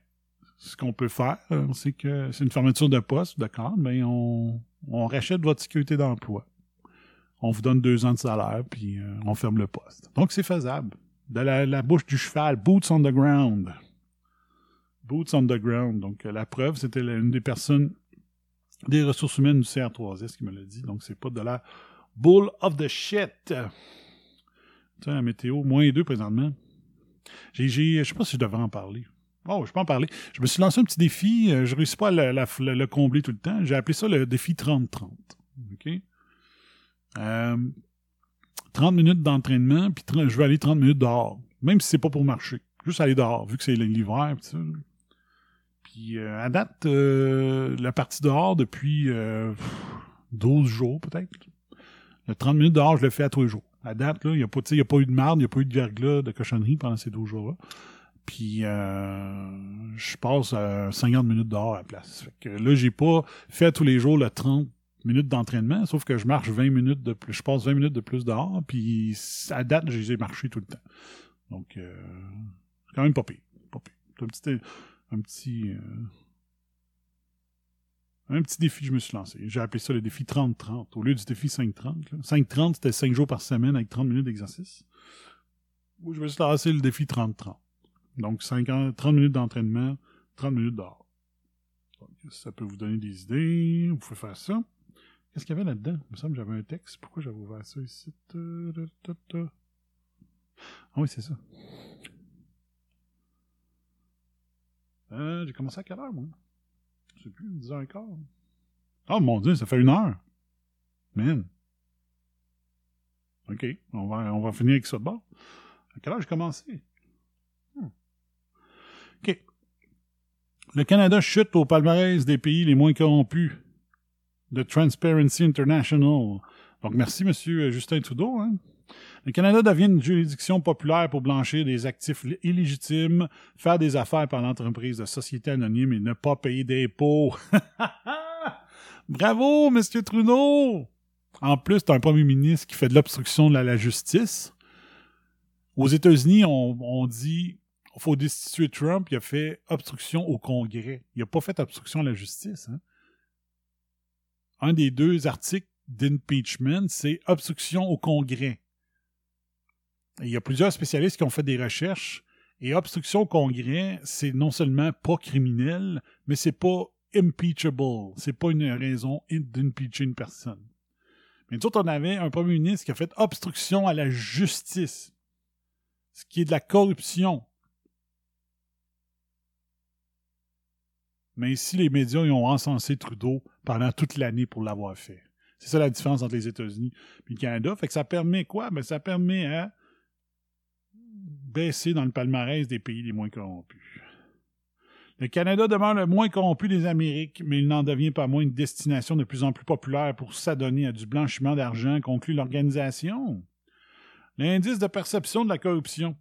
ce qu'on peut faire, euh, c'est que c'est une fermeture de poste, d'accord, ben on, on rachète votre sécurité d'emploi. On vous donne deux ans de salaire, puis euh, on ferme le poste. Donc, c'est faisable. De la, bouche du cheval, boots on the ground. Boots on the ground. Donc, euh, la preuve, c'était une des personnes des ressources humaines du CR3S qui me l'a dit. Donc, c'est pas de la bull of the shit. Sais, la météo, moins deux présentement. J'ai, j'ai, je sais pas si je devrais en parler. Oh, je peux en parler. Je me suis lancé un petit défi. euh, Je réussis pas à le- le combler tout le temps. J'ai appelé ça le défi 30-30. OK? Euh, 30 minutes d'entraînement, puis 30 je vais aller 30 minutes dehors. Même si c'est pas pour marcher. Juste aller dehors, vu que c'est l'hiver. Puis, euh, à date, euh, la partie dehors depuis euh, pff, 12 jours peut-être. Le 30 minutes dehors, je le fais à tous les jours. À date, il n'y a, pas- a pas eu de marde, il n'y a pas eu de verglas, de cochonnerie pendant ces 12 jours-là. Puis euh, je passe à 50 minutes dehors à la place. Fait que là, j'ai pas fait tous les jours le 30 minutes d'entraînement, sauf que je marche 20 minutes de plus. Je passe 20 minutes de plus dehors, puis à date, je les ai marchés tout le temps. Donc, euh, quand même pas pire. C'est un petit, un petit, euh, un petit défi que je me suis lancé. J'ai appelé ça le défi 30-30, au lieu du défi 5-30. là. 5-30, c'était 5 jours par semaine avec 30 minutes d'exercice. Moi, je me suis lancé le défi 30-30. Donc, 5 ans, 30 minutes d'entraînement, 30 minutes dehors. Ça peut vous donner des idées. Vous pouvez faire ça. Qu'est-ce qu'il y avait là-dedans? Il me semble que j'avais un texte. Pourquoi j'avais ouvert ça ici? Ah oui, c'est ça. Euh, j'ai commencé à quelle heure, moi? Je sais plus, 10h15. Oh mon dieu, ça fait une heure. Man. OK, on va, on va finir avec ça de bord. À quelle heure j'ai commencé? Hmm. OK. Le Canada chute au palmarès des pays les moins corrompus de Transparency International. Donc, merci, Monsieur Justin Trudeau. Hein? Le Canada devient une juridiction populaire pour blanchir des actifs illégitimes, faire des affaires par l'entreprise de société anonyme et ne pas payer d'impôts. Bravo, Monsieur Trudeau! En plus, t'as un premier ministre qui fait de l'obstruction la, la justice. Aux États-Unis, on, on dit faut destituer Trump, il a fait obstruction au Congrès. Il n'a pas fait obstruction à la justice. hein. Un des deux articles d'impeachment, c'est obstruction au Congrès. Il y a plusieurs spécialistes qui ont fait des recherches. Et obstruction au Congrès, c'est non seulement pas criminel, mais c'est pas impeachable. C'est pas une raison d'impeacher une personne. Mais nous autres, on avait un premier ministre qui a fait obstruction à la justice, ce qui est de la corruption. Mais ici, les médias ils ont encensé Trudeau pendant toute l'année pour l'avoir fait. C'est ça la différence entre les États-Unis et le Canada. Fait que ça permet quoi? Ben, ça permet à baisser dans le palmarès des pays les moins corrompus. Le Canada demeure le moins corrompu des Amériques, mais il n'en devient pas moins une destination de plus en plus populaire pour s'adonner à du blanchiment d'argent, conclut l'organisation. L'indice de perception de la corruption.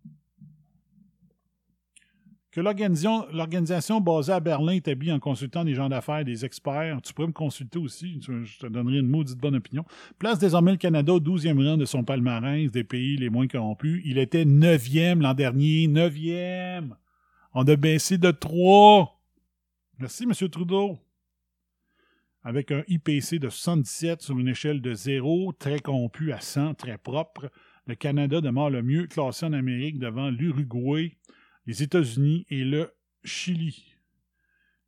Que l'organisation, basée à Berlin établit en consultant des gens d'affaires des experts, tu pourrais me consulter aussi, je te donnerai une maudite bonne opinion, place désormais le Canada au 12e rang de son palmarès des pays les moins corrompus. Il était 9e l'an dernier, 9e. On a baissé de 3. Merci, M. Trudeau. Avec un IPC de 77 sur une échelle de 0, très corrompu à 100, très propre, le Canada demeure le mieux classé en Amérique devant l'Uruguay, les États-Unis et le Chili.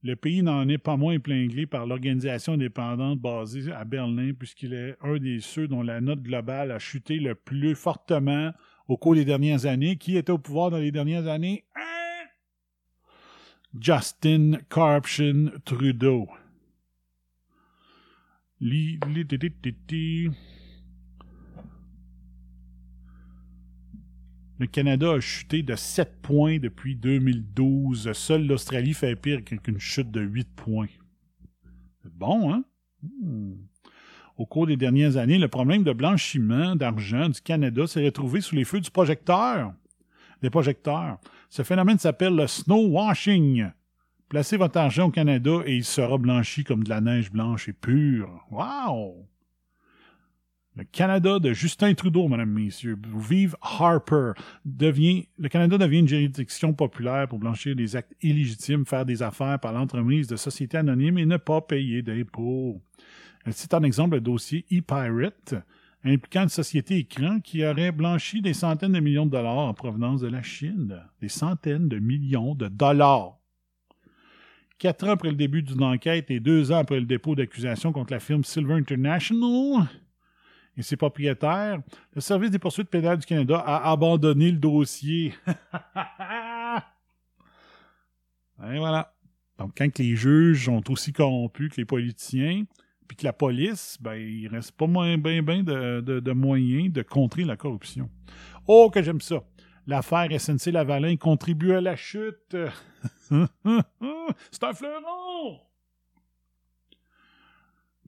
Le pays n'en est pas moins épinglé par l'organisation indépendante basée à Berlin, puisqu'il est un des ceux dont la note globale a chuté le plus fortement au cours des dernières années. Qui était au pouvoir dans les dernières années? Hein? Justin Corruption Trudeau. Li- li- Le Canada a chuté de 7 points depuis 2012. Seule l'Australie fait pire qu'une chute de 8 points. C'est bon, hein? Hmm. Au cours des dernières années, le problème de blanchiment d'argent du Canada s'est retrouvé sous les feux du projecteur. Des projecteurs. Ce phénomène s'appelle le snow washing. Placez votre argent au Canada et il sera blanchi comme de la neige blanche et pure. Wow! Le Canada de Justin Trudeau, mesdames, messieurs. Vive Harper. Devient, le Canada devient une juridiction populaire pour blanchir des actes illégitimes, faire des affaires par l'entremise de sociétés anonymes et ne pas payer d'impôts. C'est un exemple le dossier e-Pirate, impliquant une société écran qui aurait blanchi des centaines de millions de dollars en provenance de la Chine. Des centaines de millions de dollars. Quatre ans après le début d'une enquête et deux ans après le dépôt d'accusation contre la firme Silver International et ses propriétaires, le Service des poursuites pénales du Canada a abandonné le dossier. et voilà. Donc, quand les juges sont aussi corrompus que les politiciens, puis que la police, ben, il reste pas moins bien ben de, moyens de contrer la corruption. Oh, que j'aime ça! L'affaire SNC Lavalin contribue à la chute. C'est un fleuron!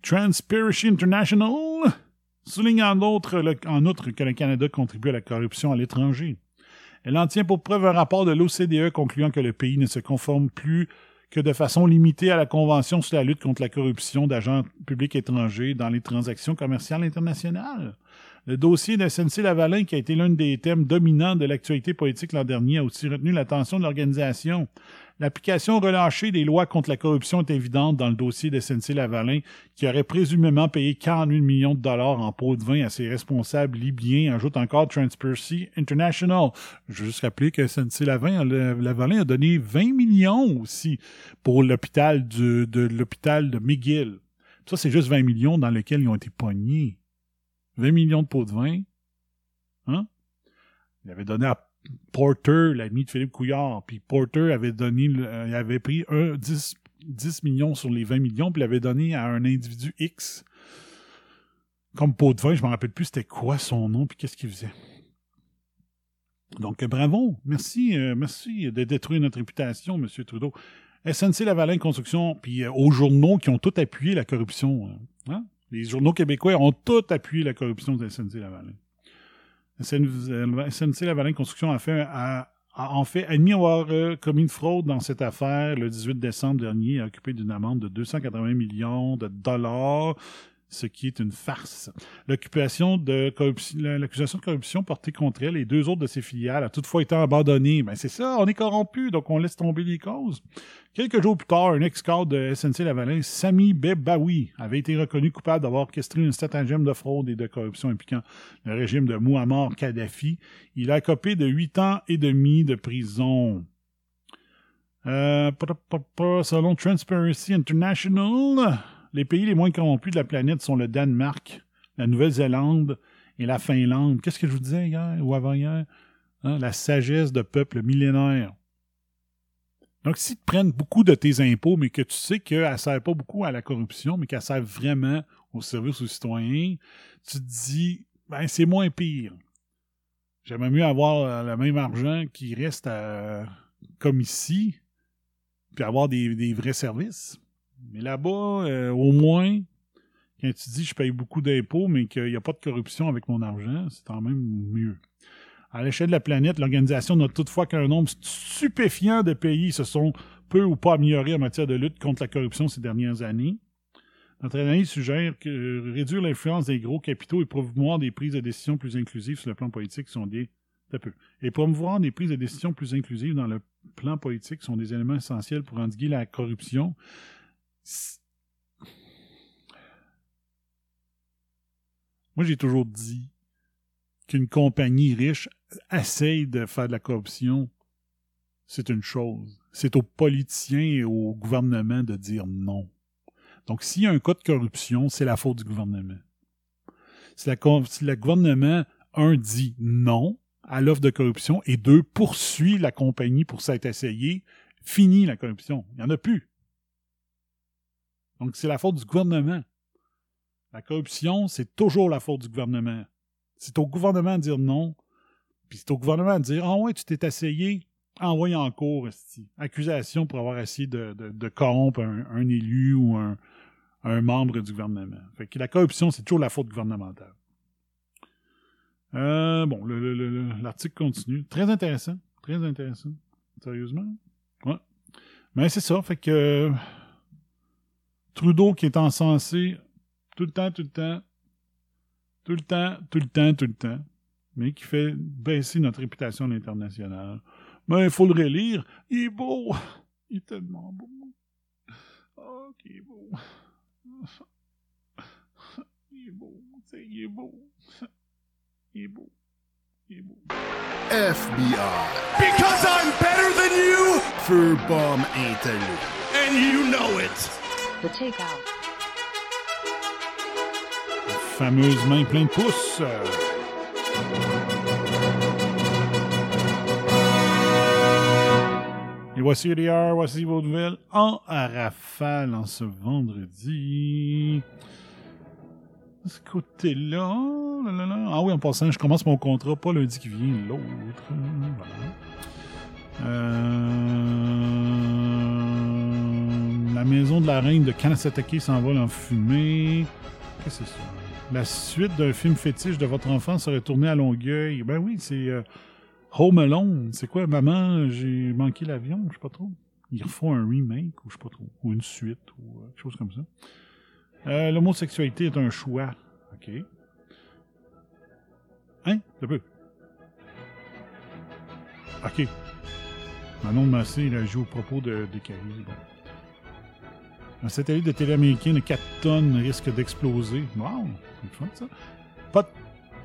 Transparency International souligne en outre, que le Canada contribue à la corruption à l'étranger. Elle en tient pour preuve un rapport de l'OCDE concluant que le pays ne se conforme plus que de façon limitée à la Convention sur la lutte contre la corruption d'agents publics étrangers dans les transactions commerciales internationales. Le dossier de SNC Lavalin, qui a été l'un des thèmes dominants de l'actualité politique l'an dernier, a aussi retenu l'attention de l'organisation. L'application relâchée des lois contre la corruption est évidente dans le dossier de SNC Lavalin, qui aurait présumément payé 48 millions de dollars en pots de vin à ses responsables libyens, ajoute encore Transparency International. Je veux juste rappeler que SNC Lavalin, Lavalin a donné 20 millions aussi pour l'hôpital de, de l'hôpital de McGill. Ça, c'est juste 20 millions dans lesquels ils ont été pognés. 20 millions de pots de vin. Hein? Il avait donné à Porter, l'ami de Philippe Couillard, puis Porter avait donné, euh, pris un, 10, 10 millions sur les 20 millions, puis l'avait donné à un individu X comme pot de vin. Je me rappelle plus c'était quoi son nom, puis qu'est-ce qu'il faisait. Donc, euh, bravo. Merci, euh, merci de détruire notre réputation, M. Trudeau. SNC Lavalin Construction, puis aux journaux qui ont tout appuyé la corruption. hein? Les journaux québécois ont tout appuyé la corruption de SNC Lavalin. SN- SNC Lavalin Construction a, fait, a, a en fait admis avoir euh, commis une fraude dans cette affaire le 18 décembre dernier occupé d'une amende de 280 millions de dollars, ce qui est une farce. L'accusation de corruption portée contre elle et deux autres de ses filiales a toutefois été abandonnée. Ben c'est ça, on est corrompu, donc on laisse tomber les causes. Quelques jours plus tard, un ex-cadre de SNC Lavalin, Sami Bebaoui, avait été reconnu coupable d'avoir orchestré un stratagème de fraude et de corruption impliquant le régime de Muammar Kadhafi. Il a copé de huit ans et demi de prison. Euh, selon Transparency International, les pays les moins corrompus de la planète sont le Danemark, la Nouvelle-Zélande et la Finlande. Qu'est-ce que je vous disais hier ou avant-hier? Hein, La sagesse de peuple millénaire. Donc, si tu prennent beaucoup de tes impôts, mais que tu sais qu'elle ne sert pas beaucoup à la corruption, mais qu'elle sert vraiment au service aux citoyens, tu te dis, ben, c'est moins pire. J'aimerais mieux avoir euh, le même argent qui reste à- comme ici, puis avoir des vrais services. Mais là-bas, euh, au moins, quand tu dis je paye beaucoup d'impôts, mais qu'il n'y a pas de corruption avec mon argent, c'est quand même mieux. À l'échelle de la planète, l'organisation note toutefois qu'un nombre stupéfiant de pays se sont peu ou pas améliorés en matière de lutte contre la corruption ces dernières années. Notre analyse suggère que réduire l'influence des gros capitaux et promouvoir des prises de décision plus inclusives sur le plan politique sont des peu. Et promouvoir des prises de décision plus inclusives dans le plan politique sont des éléments essentiels pour endiguer la corruption. Moi, j'ai toujours dit qu'une compagnie riche essaye de faire de la corruption, c'est une chose. c'est aux politiciens et au gouvernement de dire non. Donc, s'il y a un cas de corruption, c'est la faute du gouvernement. Si, le gouvernement, un, dit non à l'offre de corruption et deux, poursuit la compagnie pour s'être essayé, fini la corruption. Il n'y en a plus. Donc, c'est la faute du gouvernement. La corruption, c'est toujours la faute du gouvernement. C'est au gouvernement de dire non, puis c'est au gouvernement de dire Ah ouais, tu t'es essayé, envoie en cours, accusation pour avoir essayé de, corrompre un, élu ou un, membre du gouvernement. Fait que la corruption, c'est toujours la faute gouvernementale. Euh, bon, le- le- le- le- l'article continue. Très intéressant. Très intéressant. Sérieusement? Ouais. Mais c'est ça, fait que euh, Trudeau qui est encensé tout le temps, tout le temps, tout le temps, tout le temps, tout le temps, mais qui fait baisser notre réputation à l'international. Mais il faut le relire. Il est beau. Il est tellement beau. Oh, qu'il est beau. Il est beau. Il est beau. Il est beau. Il est beau. FBI. Because I'm better than you, Feu bombe intello. and you know it. The. Fameuse main plein de pouces. Et voici LDR, voici nouvelles en rafale en ce vendredi. De ce côté-là, là, là, là. ah oui, en passant, je commence mon contrat pas lundi qui vient, l'autre. Voilà. Euh, maison de la reine de Kanasatake s'envole en fumée. Qu'est-ce que c'est ça? La suite d'un film fétiche de votre enfant serait tournée à Longueuil. Ben oui, c'est euh, Home Alone. C'est quoi, maman, j'ai manqué l'avion, je sais pas trop. Ils refont un remake, ou je sais pas trop. Ou une suite, ou euh, quelque chose comme ça. Euh, L'homosexualité est un choix. OK. Hein? Un peu. OK. Manon Massé, il a joué au propos de, des. Bon. Un satellite de télé américain de 4 tonnes risque d'exploser. Wow! C'est fun, ça. Pas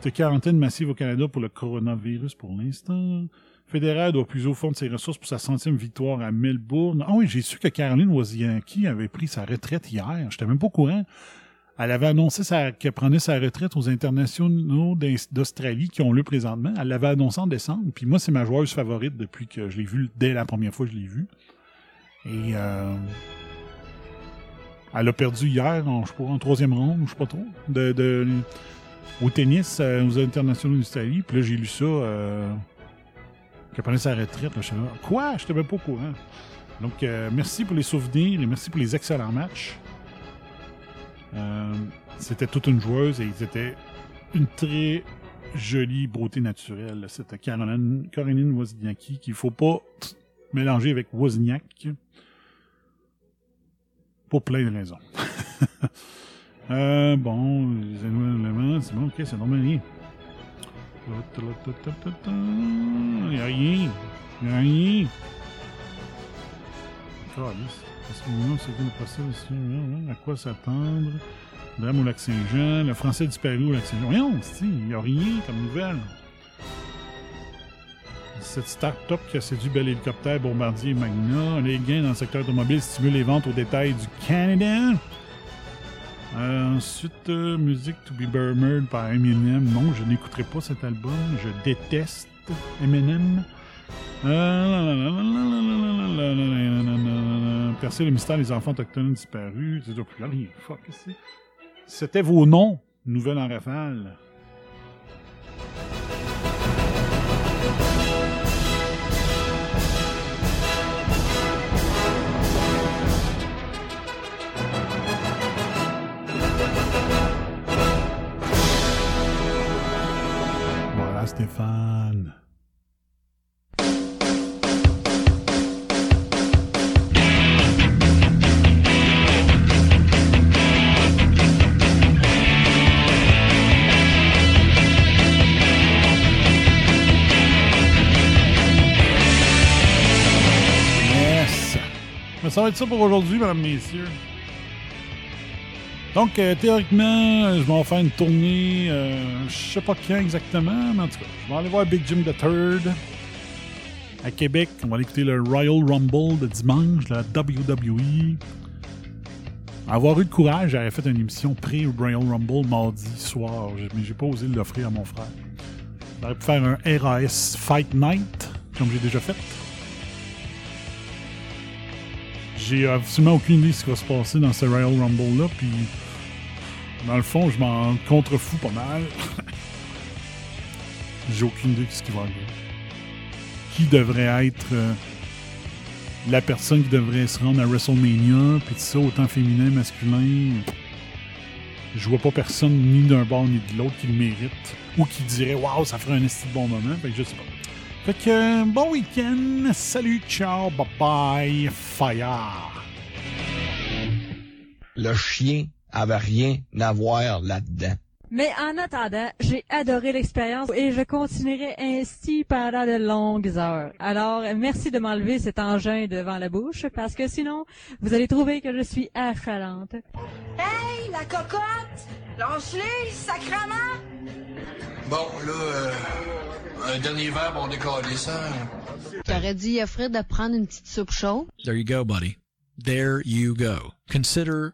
de quarantaine massive au Canada pour le coronavirus pour l'instant. Fédéral doit puiser au fond de ses ressources pour sa centième victoire à Melbourne. Ah oui, j'ai su que Caroline Wozniacki avait pris sa retraite hier. J'étais même pas au courant. Elle avait annoncé qu'elle prenait sa retraite aux internationaux d'Australie qui ont lieu présentement. Elle l'avait annoncé en décembre. Puis moi, c'est ma joueuse favorite depuis que je l'ai vue dès la première fois que je l'ai vue. Et euh, elle a perdu hier, en, je sais pas, en troisième ronde, je sais pas trop, de, au tennis euh, aux internationaux d'Australie. Puis là, j'ai lu ça, euh, qu'elle prenait sa retraite. Là, je suis là, Quoi? Je même pas au courant. Donc, euh, merci pour les souvenirs et merci pour les excellents matchs. Euh, C'était toute une joueuse et c'était une très jolie beauté naturelle. C'était Caroline, Caroline Wozniacki qu'il faut pas mélanger avec Wozniak pour plein de raisons. euh, bon, les éléments, c'est bon, ok, c'est normal. Il n'y a rien. Il n'y a rien. Est-ce que nous, c'est quoi le procès aussi? Hum, À quoi s'attendre? Drame au Lac-Saint-Jean. Le français disparu au Lac-Saint-Jean. Voyons, si, il n'y a rien comme nouvelle. Cette start-up qui a séduit Bel Hélicoptère, Bombardier et Magna. Les gains dans le secteur automobile stimulent les ventes au détail du Canada. Euh, ensuite, euh, musique To Be Murmured par Eminem. Non, je n'écouterai pas cet album. Je déteste Eminem. Euh, Percer le mystère des enfants autochtones disparus. C'est plus. Fuck? C'était vos noms. Nouvelle en rafale. Stéphane. Ça va être ça pour aujourd'hui, mesdames, messieurs. Donc, euh, théoriquement, euh, je vais en faire une tournée, euh, je sais pas quand exactement, mais en tout cas, je vais aller voir Big Jim the Third À Québec, on va aller écouter le Royal Rumble de dimanche, la WWE. Avoir eu le courage, j'avais fait une émission pré-Royal Rumble mardi soir, mais j'ai pas osé l'offrir à mon frère. J'aurais pu faire un RAS Fight Night, comme j'ai déjà fait. J'ai absolument aucune idée de ce qui va se passer dans ce Royal Rumble-là, puis dans le fond, je m'en contrefous pas mal. j'ai aucune idée de ce qui va arriver. Qui devrait être euh, la personne qui devrait se rendre à WrestleMania, puis tout ça, autant féminin, masculin. Je vois pas personne, ni d'un bord ni de l'autre, qui le mérite, ou qui dirait Waouh, ça ferait un esti de bon moment. Je sais pas. Fait que, euh, bon week-end. Salut, ciao, bye bye, fire. Le chien avait rien à voir là-dedans. Mais en attendant, j'ai adoré l'expérience et je continuerai ainsi pendant de longues heures. Alors, merci de m'enlever cet engin devant la bouche parce que sinon, vous allez trouver que je suis achalante. Hey, la cocotte! Lâche-les, sacrement! Bon, là, euh, un dernier verre, on décolle ça. T'aurais dit à Fred de prendre une petite soupe chaude? There you go, buddy. There you go. Consider